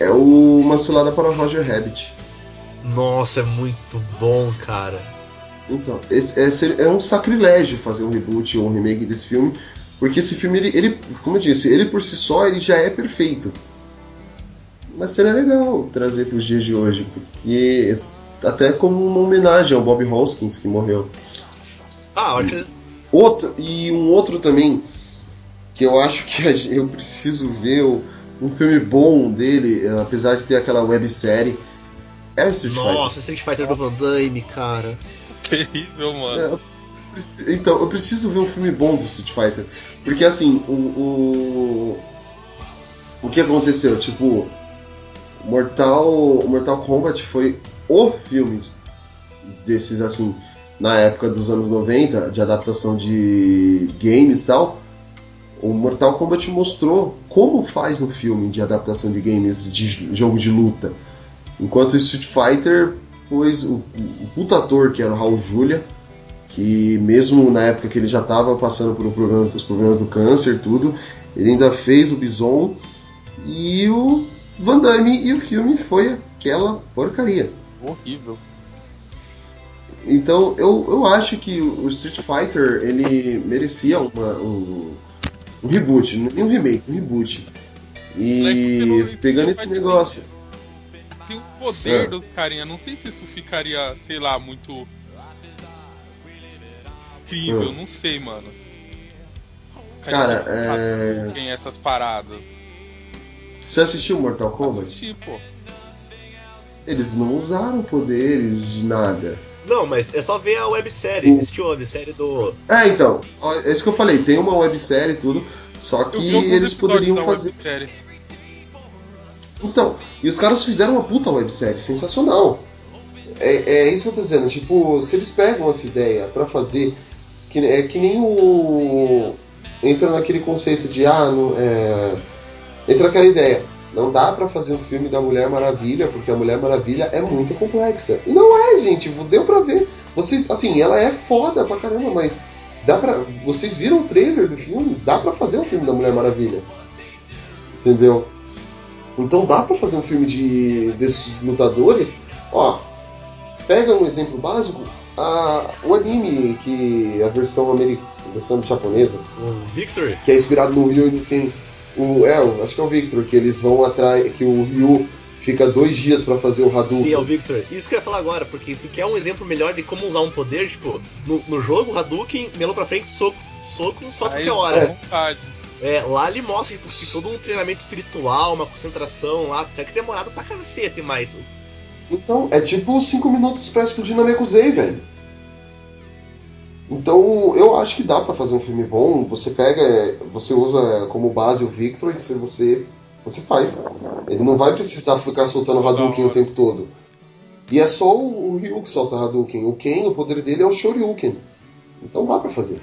É o Uma Cilada para Roger Rabbit. Nossa, é muito bom, cara. Então, esse, é, é um sacrilégio fazer um reboot ou um remake desse filme, porque esse filme, ele, ele, como eu disse, ele por si só ele já é perfeito. Mas seria legal trazer para os dias de hoje, porque até como uma homenagem ao Bob Hoskins que morreu. Ah, acho que Outro, e um outro também, que eu acho que eu preciso ver um filme bom dele, apesar de ter aquela websérie, é o Street Fighter. Nossa, Street Fighter do Van Damme, cara. [LAUGHS] Terrível, mano. É, eu Então, eu preciso ver um filme bom do Street Fighter. Porque assim, o. O, o que aconteceu? Tipo, Mortal, Mortal Kombat foi o filme desses assim, na época dos anos 90, de adaptação de games e tal. O Mortal Kombat mostrou como faz um filme de adaptação de games de jogo de luta. Enquanto o Street Fighter, pois o, o puta ator que era o Raul Julia, que mesmo na época que ele já estava passando por um problemas, os problemas do câncer tudo, ele ainda fez o Bison e o Van Damme e o filme foi aquela porcaria. Horrível. Então eu, eu acho que o Street Fighter ele merecia uma, um, um reboot, nem um remake, um reboot. E pegando esse negócio. Tem um poder É. dos carinha. Não sei se isso ficaria, sei lá, muito. Incrível, Hum. não sei, mano. Cara, é- Tem essas paradas. Você assistiu Mortal Kombat? Tipo, Eles não usaram poderes de nada. Não, mas é só ver a websérie. Assistiu a websérie do. É, então, é isso que eu falei, tem uma websérie e tudo, só que eles poderiam fazer. websérie. Então, e os caras fizeram uma puta websérie, sensacional. É, é isso que eu tô dizendo, tipo, se eles pegam essa ideia pra fazer, que, é que nem o. Entra naquele conceito de, ah, é, entra aquela ideia, não dá pra fazer um filme da Mulher Maravilha, porque a Mulher Maravilha é muito complexa. E não é, gente, deu pra ver. Vocês, assim, ela é foda pra caramba, mas dá pra. Vocês viram o trailer do filme? Dá pra fazer um filme da Mulher Maravilha. Entendeu? Então dá pra fazer um filme de desses lutadores. Ó, pega um exemplo básico, a, o anime que a versão americana, a versão japonesa, O Victor? que é inspirado no Ryu e no Ken. O é, acho que é o Victor que eles vão atrás, que o Ryu fica dois dias pra fazer o Hadouken. Sim, é o Victor. Isso que eu ia falar agora, porque se quer um exemplo melhor de como usar um poder, tipo, no, no jogo, Hadouken, melou pra frente, soco, soco, só Aí, qualquer hora. à vontade. É, lá ele mostra tipo, que todo um treinamento espiritual, uma concentração lá, será que demorado pra cacete, mas. Então, é tipo 5 minutos pra explodir na Mekuzei, velho. Então, eu acho que dá pra fazer um filme bom. Você pega, você usa como base o Victor e se você você faz. Ele não vai precisar ficar soltando Hadouken o tempo todo. E é só o, o Ryu que solta Hadouken. O Ken, o poder dele é o Shoryuken. Então dá pra fazer.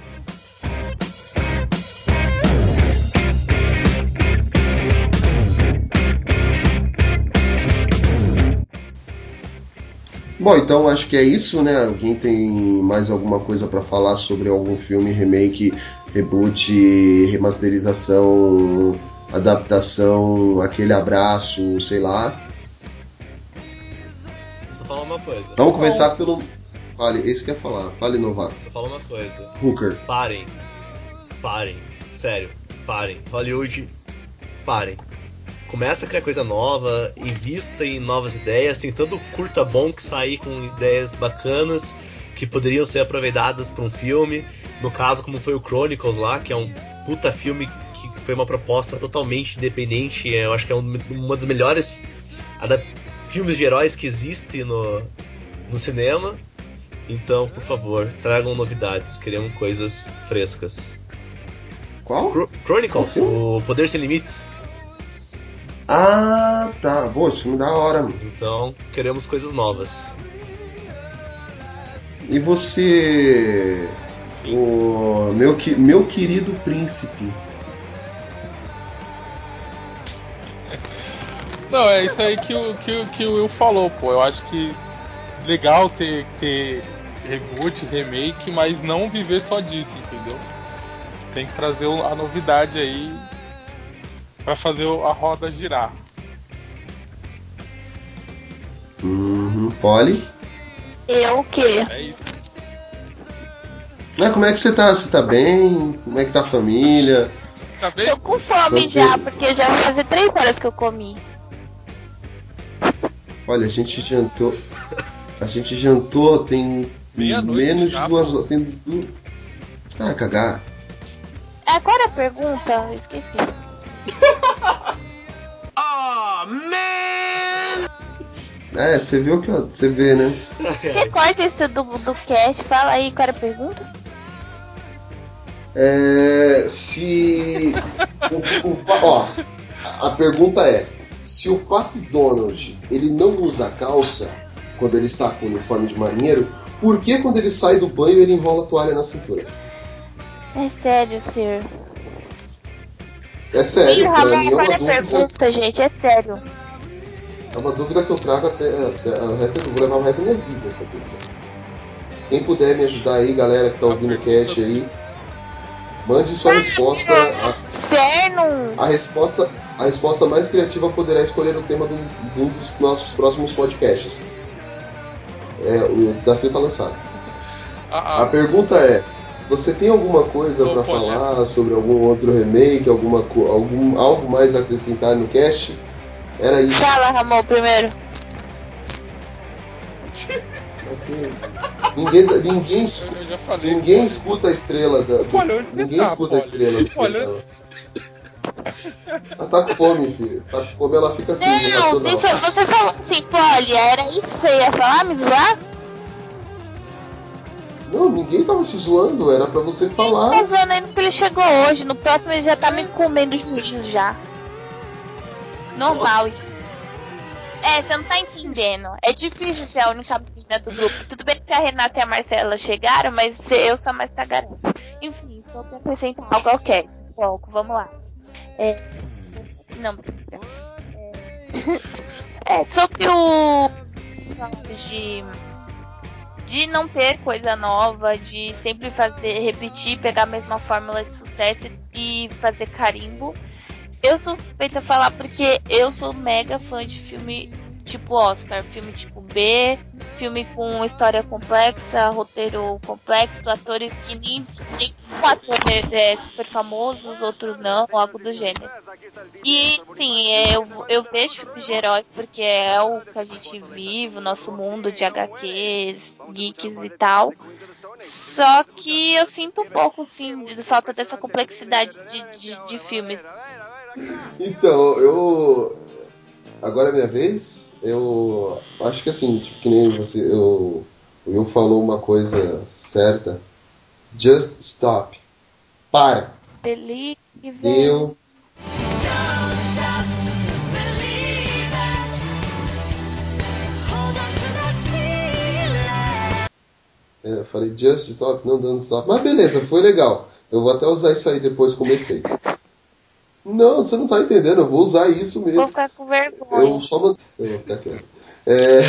Bom, então acho que é isso, né? Alguém tem mais alguma coisa para falar sobre algum filme, remake, reboot, remasterização, adaptação, aquele abraço, sei lá? Só falar uma coisa. Vamos começar pelo. Fale, esse quer falar. Fale, novato. Só falar uma coisa. Hooker. Parem. Parem. Sério, parem. Hollywood, parem começa a criar coisa nova, invista em novas ideias, tem tanto curta bom que sair com ideias bacanas que poderiam ser aproveitadas para um filme. No caso, como foi o Chronicles lá, que é um puta filme que foi uma proposta totalmente independente. Eu acho que é um, uma dos melhores filmes de heróis que existe no, no cinema. Então, por favor, tragam novidades. Queremos coisas frescas. Qual? Chronicles, o Poder Sem Limites. Ah, tá. Pô, esse filme da hora, mano. Então, queremos coisas novas. E você. O meu, meu querido príncipe. Não, é isso aí que o, que, que o Will falou, pô. Eu acho que legal ter, ter reboot, remake, mas não viver só disso, entendeu? Tem que trazer a novidade aí para fazer a roda girar. Uhum. Polly? Eu o quê? É isso. Ah, como é que você tá? Você tá bem? Como é que tá a família? Tá bem? Tô com fome já, porque já vai fazer três horas que eu comi. Olha, a gente jantou. A gente jantou tem menos de duas horas. Tem du... Ah, cagar. É, qual era a pergunta? Eu esqueci. Oh, man! É, você viu que você vê, né? [LAUGHS] Você corta isso do, do cast, fala aí qual era a pergunta? É, se. o, o, ó, a pergunta é: se o Pato Donald ele não usa calça quando ele está com o uniforme de marinheiro, por que quando ele sai do banho ele enrola a toalha na cintura? É sério, Sir. É sério, Ih, pra mim é uma é a dúvida. pergunta, gente? É sério. É uma dúvida que eu trago até. até o resto, eu vou levar o resto da vida essa questão. Quem puder me ajudar aí, galera que tá ouvindo o cast aí, mande sua resposta. A, Inferno! a resposta. A resposta mais criativa poderá escolher o tema de um, de um dos nossos próximos podcasts. É, o desafio tá lançado. Ah, A pergunta é: você tem alguma coisa podendo. falar sobre algum outro remake, alguma co- algum algo mais a acrescentar no cast? Era isso. Fala, Ramon, primeiro. Ninguém, ninguém, es- eu já falei. ninguém escuta a estrela da. do- Olha, ninguém tá, escuta a estrela do Olha. programa. Ela tá com fome, filho. Tá com fome, ela fica assim, Não, deixa, você falou assim, Polly, era isso que você ia falar, me zoar? Não, ninguém tava se zoando, era pra você Tá falar. zoando aí porque ele chegou hoje, no próximo ele já tá me comendo juízo já. Normal isso. É, você não tá entendendo. É difícil ser a única menina do grupo. Tudo bem que a Renata e a Marcela chegaram, mas eu sou a mais tagarela. Enfim, só pra acrescentar algo ao cast. Pouco, vamos lá. É... Não, brincadeira. É... [LAUGHS] é, sobre o... De de não ter coisa nova, de sempre fazer, repetir, pegar a mesma fórmula de sucesso e fazer carimbo. Eu sou suspeita a falar porque eu sou mega fã de filme tipo Oscar, filme tipo B, filme com história complexa, roteiro complexo, atores que nem, nem um ator é, super famoso, os outros não, algo do gênero. E sim, é, eu, eu vejo filmes de heróis porque é o que a gente vive, o nosso mundo de HQs, geeks e tal. Só que eu sinto um pouco, sim, de falta dessa complexidade de, de, de filmes. Então, eu agora é minha vez. Eu acho que assim, tipo, que nem você, eu, o falou uma coisa certa. Just stop. Para. Believe. Eu. É, eu falei just stop, não dando stop. Mas beleza, foi legal. Eu vou até usar isso aí depois como efeito. Não, você não tá entendendo, eu vou usar isso mesmo. Vou ficar com vergonha. Eu só man... Eu vou ficar quieto. É...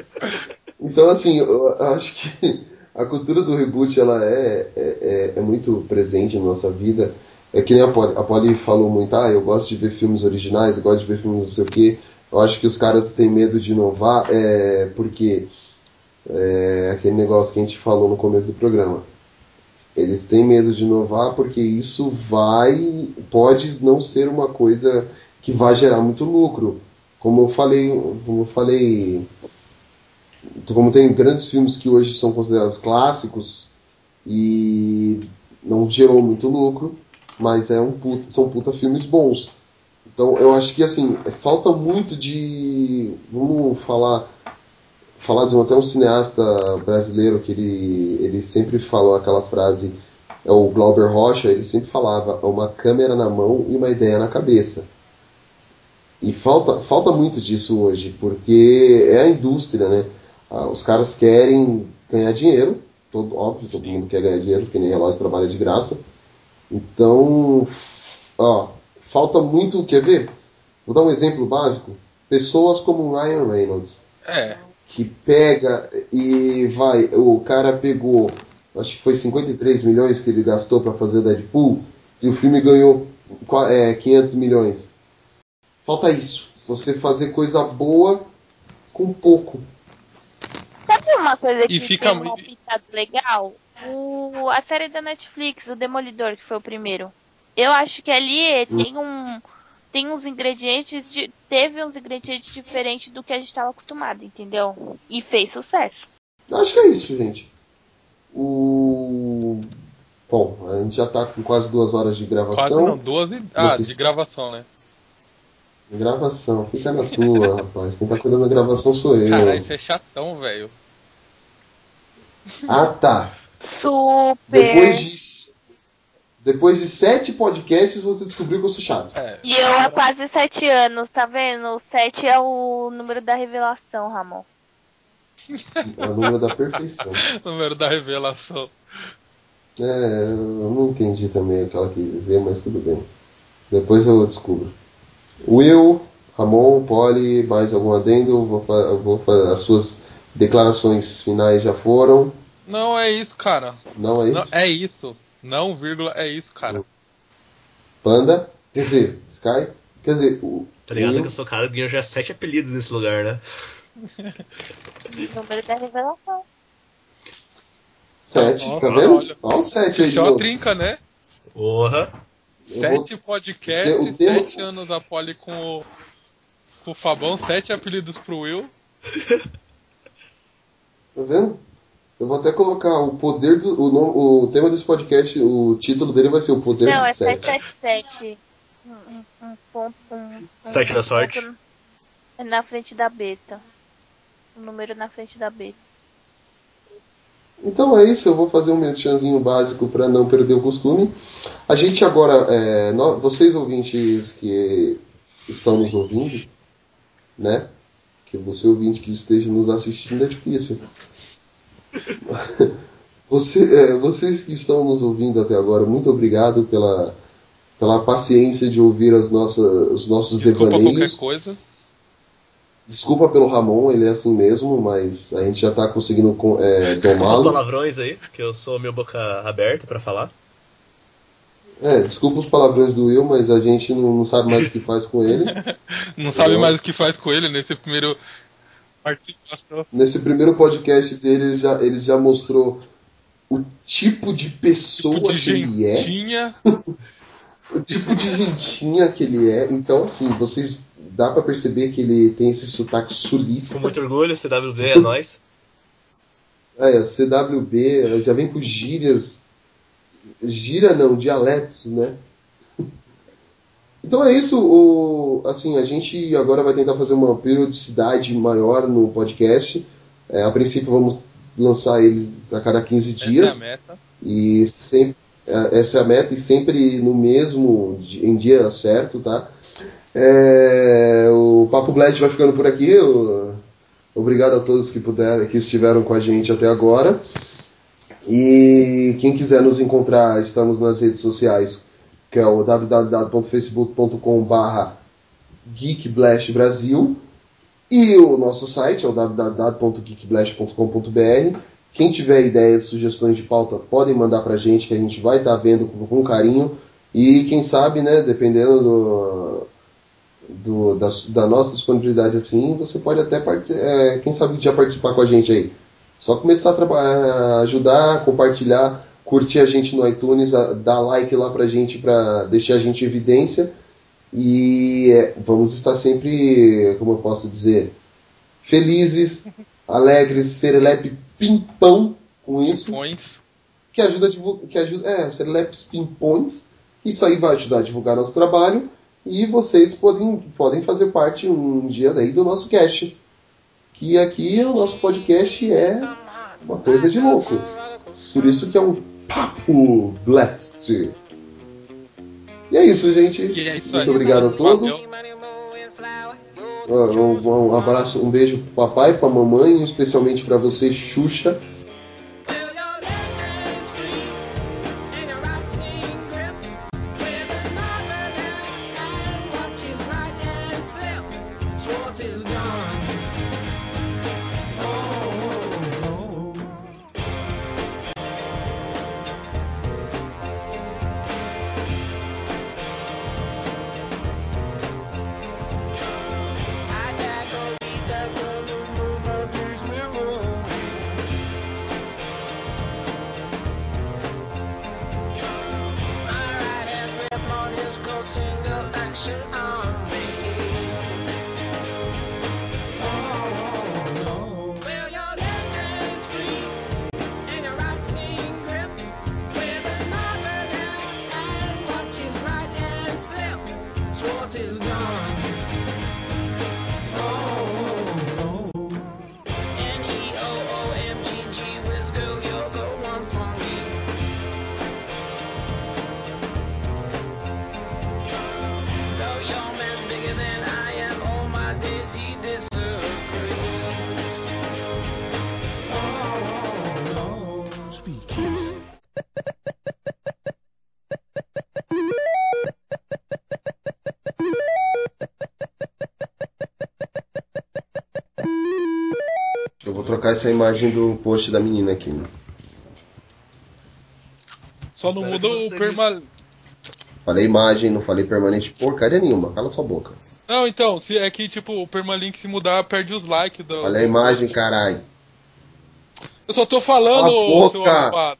[LAUGHS] então, assim, eu acho que a cultura do reboot ela é, é, é muito presente na nossa vida. É que nem a Polly, a Polly falou muito, ah, eu gosto de ver filmes originais, eu gosto de ver filmes não sei o quê. Eu acho que os caras têm medo de inovar é, porque é aquele negócio que a gente falou no começo do programa. Eles têm medo de inovar porque isso vai. pode não ser uma coisa que vai gerar muito lucro. Como eu falei, como eu falei, como tem grandes filmes que hoje são considerados clássicos e não gerou muito lucro, mas é um puta, são puta filmes bons. Então eu acho que assim, falta muito de. Vamos falar. Falar de um, até um cineasta brasileiro que ele, ele sempre falou aquela frase, é o Glauber Rocha, ele sempre falava uma câmera na mão e uma ideia na cabeça. E falta, falta muito disso hoje, porque é a indústria, né? Ah, os caras querem ganhar dinheiro, todo, óbvio, todo mundo quer ganhar dinheiro, porque nem relógio trabalha de graça. Então, ó, falta muito, quer ver? Vou dar um exemplo básico. Pessoas como Ryan Reynolds. É. Que pega e vai, o cara pegou, acho que foi 53 milhões que ele gastou para fazer Deadpool, e o filme ganhou é, 500 milhões. Falta isso. Você fazer coisa boa com pouco. Sabe uma coisa que E fica tem um muito- pitado legal? O, a série da Netflix, o Demolidor, que foi o primeiro. Eu acho que ali tem um. Tem uns ingredientes de. Teve uns ingredientes diferentes do que a gente estava acostumado, entendeu? E fez sucesso. Acho que é isso, gente. O. Bom, a gente já tá com quase duas horas de Quase gravação. não, duas e. Ah, Vocês- de gravação, né? Gravação, fica na tua, [LAUGHS] rapaz. Quem tá cuidando da gravação sou eu. Caralho, isso é chatão, velho. Ah, tá. Super. Depois de. Depois de sete podcasts, você descobriu que eu sou chato. É. E eu há quase sete anos, tá vendo? O sete é o número da revelação, Ramon. É o número da perfeição. [LAUGHS] Número da revelação. É, eu não entendi também o que ela quis dizer, mas tudo bem. Depois eu descubro. Will, Ramon, Polly, mais algum adendo? Vou, vou fa- as suas declarações finais já foram. Não é isso, cara. Não é isso? Não, é isso. Não, vírgula, é isso, cara. Panda, quer dizer, Sky, quer dizer, o, Tá ligado Will, que eu sou cara que ganhou já sete apelidos nesse lugar, né? Número da revelação. sete, Nossa, tá vendo? olha. Olha o sete aí novo. trinca, né? Porra. Eu vou- Sete podcasts, sete anos a poli com o, com o Fabão, sete apelidos pro Will. Tá vendo? Eu vou até colocar o poder do. O, nome- o tema desse podcast, o título dele vai ser o poder Não, do é sete. 777. Um, um, um ponto. Um, um Sete da sorte. ponto Na frente da besta. O número na frente da besta. Então é isso, eu vou fazer um merchanzinho básico para não perder o costume. A gente agora, é, nó- vocês ouvintes que estão nos ouvindo, né? Que você ouvinte que esteja nos assistindo é difícil. [LAUGHS] Você, é, vocês que estão nos ouvindo até agora, muito obrigado pela, pela paciência de ouvir as nossas, os nossos Desculpa devaneios. qualquer coisa. Desculpa pelo Ramon, ele é assim mesmo, mas a gente já tá conseguindo com- é, Desculpa os domá-lo. palavrões aí, que eu sou meio boca aberta pra falar. É, desculpa os palavrões do Will, mas a gente não, não sabe mais o que faz com ele. [LAUGHS] Não sabe Eu- mais o que faz com ele nesse primeiro. Nesse primeiro podcast dele, ele já, ele já mostrou o tipo de pessoa Tipo de que ele é, gentinha. [LAUGHS] o tipo de gentinha que ele é. Então, assim, vocês dá pra perceber que ele tem esse sotaque Com sulista. muito orgulho, CWD é nóis. [LAUGHS] É, CWB, já vem com gírias. Gira não, dialetos, né? Então é isso, o, assim, a gente agora vai tentar fazer uma periodicidade maior no podcast. É, a princípio vamos lançar eles a cada 15 dias. Essa é a meta. E sempre, é, essa é a meta e sempre no mesmo em dia certo, tá? É, o Papo Blast vai ficando por aqui. o- obrigado a todos que puderam, que estiveram com a gente até agora. E quem quiser nos encontrar, estamos nas redes sociais, que é o www.facebook.com.br geekblastbrasil e o nosso site é o www.geekblast.com.br. Quem tiver ideias, sugestões de pauta, podem mandar pra gente, que a gente vai estar tá vendo com, com, carinho. E quem sabe, né, dependendo do, do da, da, nossa disponibilidade assim, você pode até participar, é, quem sabe já participar com a gente aí. Só começar a ajudar, compartilhar, curtir a gente no iTunes, dar like lá pra gente, pra deixar a gente em evidência. E é, vamos estar sempre, como eu posso dizer, felizes, [LAUGHS] alegres, serelepe pimpão com isso. Pimpões. Que ajuda a divulgar. Que ajuda, é, serelepes pimpões. Isso aí vai ajudar a divulgar nosso trabalho. E vocês podem, podem fazer parte um dia daí do nosso cast que aqui o nosso podcast é uma coisa de louco. Por isso que é um papo blast. E é isso, gente. É isso Muito obrigado a todos. Um, um, abraço, um beijo pro papai, pra mamãe, especialmente para você, Xuxa. Essa imagem do post da menina aqui. Né? Só não mudou o permanente. Falei imagem, não falei permanente porcaria nenhuma. Cala sua boca. Não, então, se é que tipo, o permalink se mudar, perde os likes do. Olha a imagem, caralho. Eu só tô falando, a boca.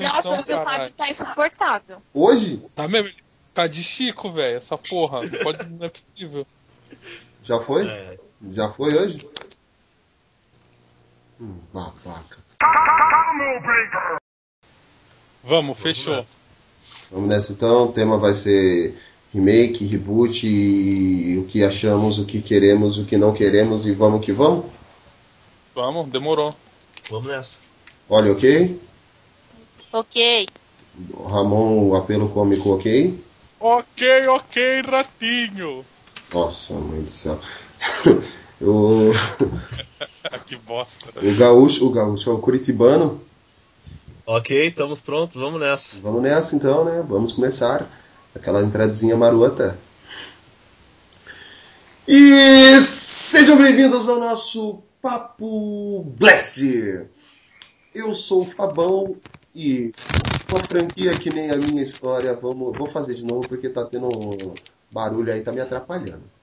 Nossa, o seu Fábio tá insuportável. Hoje? Tá mesmo? Tá de Chico, velho, essa porra. Não, pode, não é possível. Já foi? É. Já foi hoje? Hum, babaca. Vamos, fechou. Vamos nessa então. O tema vai ser remake, reboot, e o que achamos, o que queremos, o que não queremos e vamos que vamos? Vamos, demorou. Vamos nessa. Olha, ok? Ok. Ramon, o apelo cômico, ok? Ok, ok, ratinho. Nossa, mãe do céu. [LAUGHS] O... [LAUGHS] que bosta. O gaúcho, o gaúcho é o curitibano. Ok, estamos prontos, vamos nessa. Vamos nessa então, né? Vamos começar. Aquela entradezinha marota. E sejam bem-vindos ao nosso Papo Blast. Eu sou o Fabão e uma franquia que nem a minha história, vamos, vou fazer de novo porque tá tendo barulho aí, tá me atrapalhando.